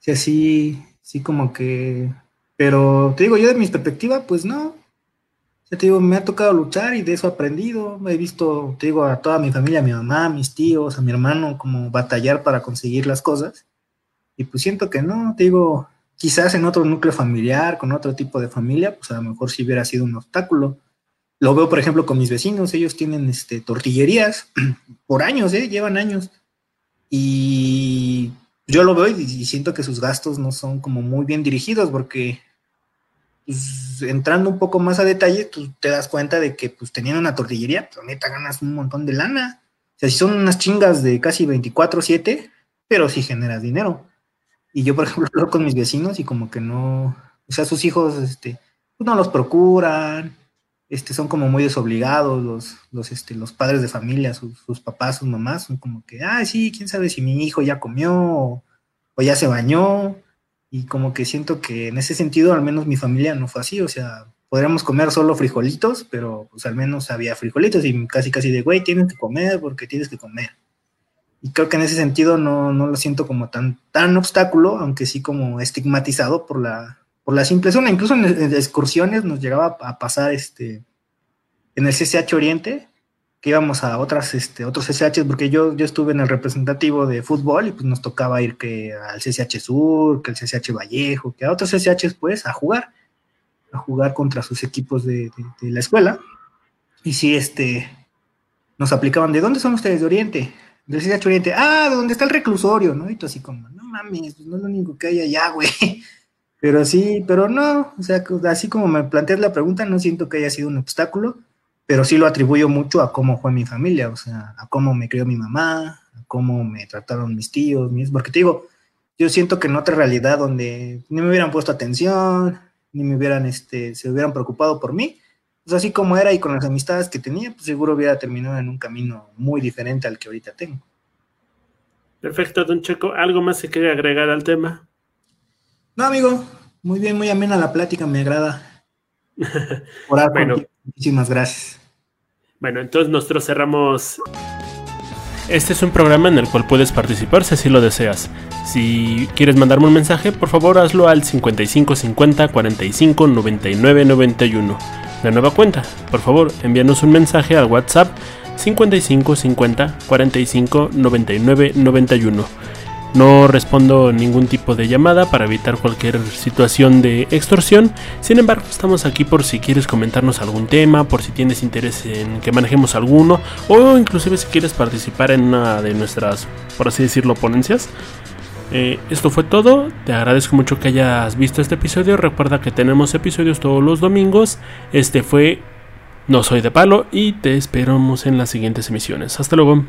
O sea, sí, sí como que... Pero te digo, yo de mi perspectiva, pues no. O sea, te digo, me ha tocado luchar y de eso he aprendido. He visto, te digo, a toda mi familia, a mi mamá, a mis tíos, a mi hermano, como batallar para conseguir las cosas. Y pues siento que no, te digo, quizás en otro núcleo familiar, con otro tipo de familia, pues a lo mejor sí hubiera sido un obstáculo lo veo, por ejemplo, con mis vecinos, ellos tienen este, tortillerías por años, ¿eh? llevan años. Y yo lo veo y, siento que sus gastos no son como muy bien dirigidos porque pues, entrando un poco más a detalle, tú te das cuenta de que pues teniendo una tortillería, pues ganas un montón de lana. O sea, si son unas chingas de casi 24/7, pero sí generas dinero. Y yo, por ejemplo, hablo con mis vecinos y como que no, o sea, sus hijos, este, pues no los procuran, este, son como muy desobligados los, los, este, los padres de familia, sus, papás, sus mamás, son como que, ah, sí, quién sabe si mi hijo ya comió o, ya se bañó, y como que siento que en ese sentido, al menos mi familia no fue así, o sea, podríamos comer solo frijolitos, pero pues al menos había frijolitos y casi casi de, güey, tienes que comer porque tienes que comer. Y creo que en ese sentido no, no lo siento como tan, tan obstáculo, aunque sí como estigmatizado por la, por la simple zona. Incluso en, excursiones nos llegaba a pasar este en el CCH Oriente, que íbamos a otras, este, otros CCHs, porque yo, yo estuve en el representativo de fútbol y pues nos tocaba ir que al CCH Sur, que al CCH Vallejo, que a otros CCHs pues a jugar, a jugar contra sus equipos de, la escuela. Y sí, este, nos aplicaban, ¿de dónde son ustedes? De Oriente, del CCH Oriente, ah, de dónde está el reclusorio, ¿no? Y tú así como, no mames, pues no es lo único que hay allá, güey. Pero sí, pero no, o sea, así como me planteas la pregunta, no siento que haya sido un obstáculo pero sí lo atribuyo mucho a cómo fue mi familia, o sea, a cómo me crió mi mamá, a cómo me trataron mis tíos, mis, porque te digo, yo siento que en otra realidad donde ni me hubieran puesto atención, ni me hubieran, este, se hubieran preocupado por mí, pues así como era y con las amistades que tenía, pues seguro hubiera terminado en un camino muy diferente al que ahorita tengo.
Perfecto, don Checo. ¿Algo más que quiere agregar al tema?
No, amigo. Muy bien, muy amena la plática, me agrada. Por bueno. Muchísimas gracias.
Bueno, entonces nosotros cerramos. Este es un programa en el cual puedes participar si así lo deseas. Si quieres mandarme un mensaje, por favor hazlo al 5550 45 99 91. La nueva cuenta, por favor, envíanos un mensaje al WhatsApp 5550 45 99 91. No respondo ningún tipo de llamada para evitar cualquier situación de extorsión. Sin embargo, estamos aquí por si quieres comentarnos algún tema, por si tienes interés en que manejemos alguno, o inclusive si quieres participar en una de nuestras, por así decirlo, ponencias. Eh, esto fue todo. Te agradezco mucho que hayas visto este episodio. Recuerda que tenemos episodios todos los domingos. Este fue No Soy de Palo y te esperamos en las siguientes emisiones. Hasta luego.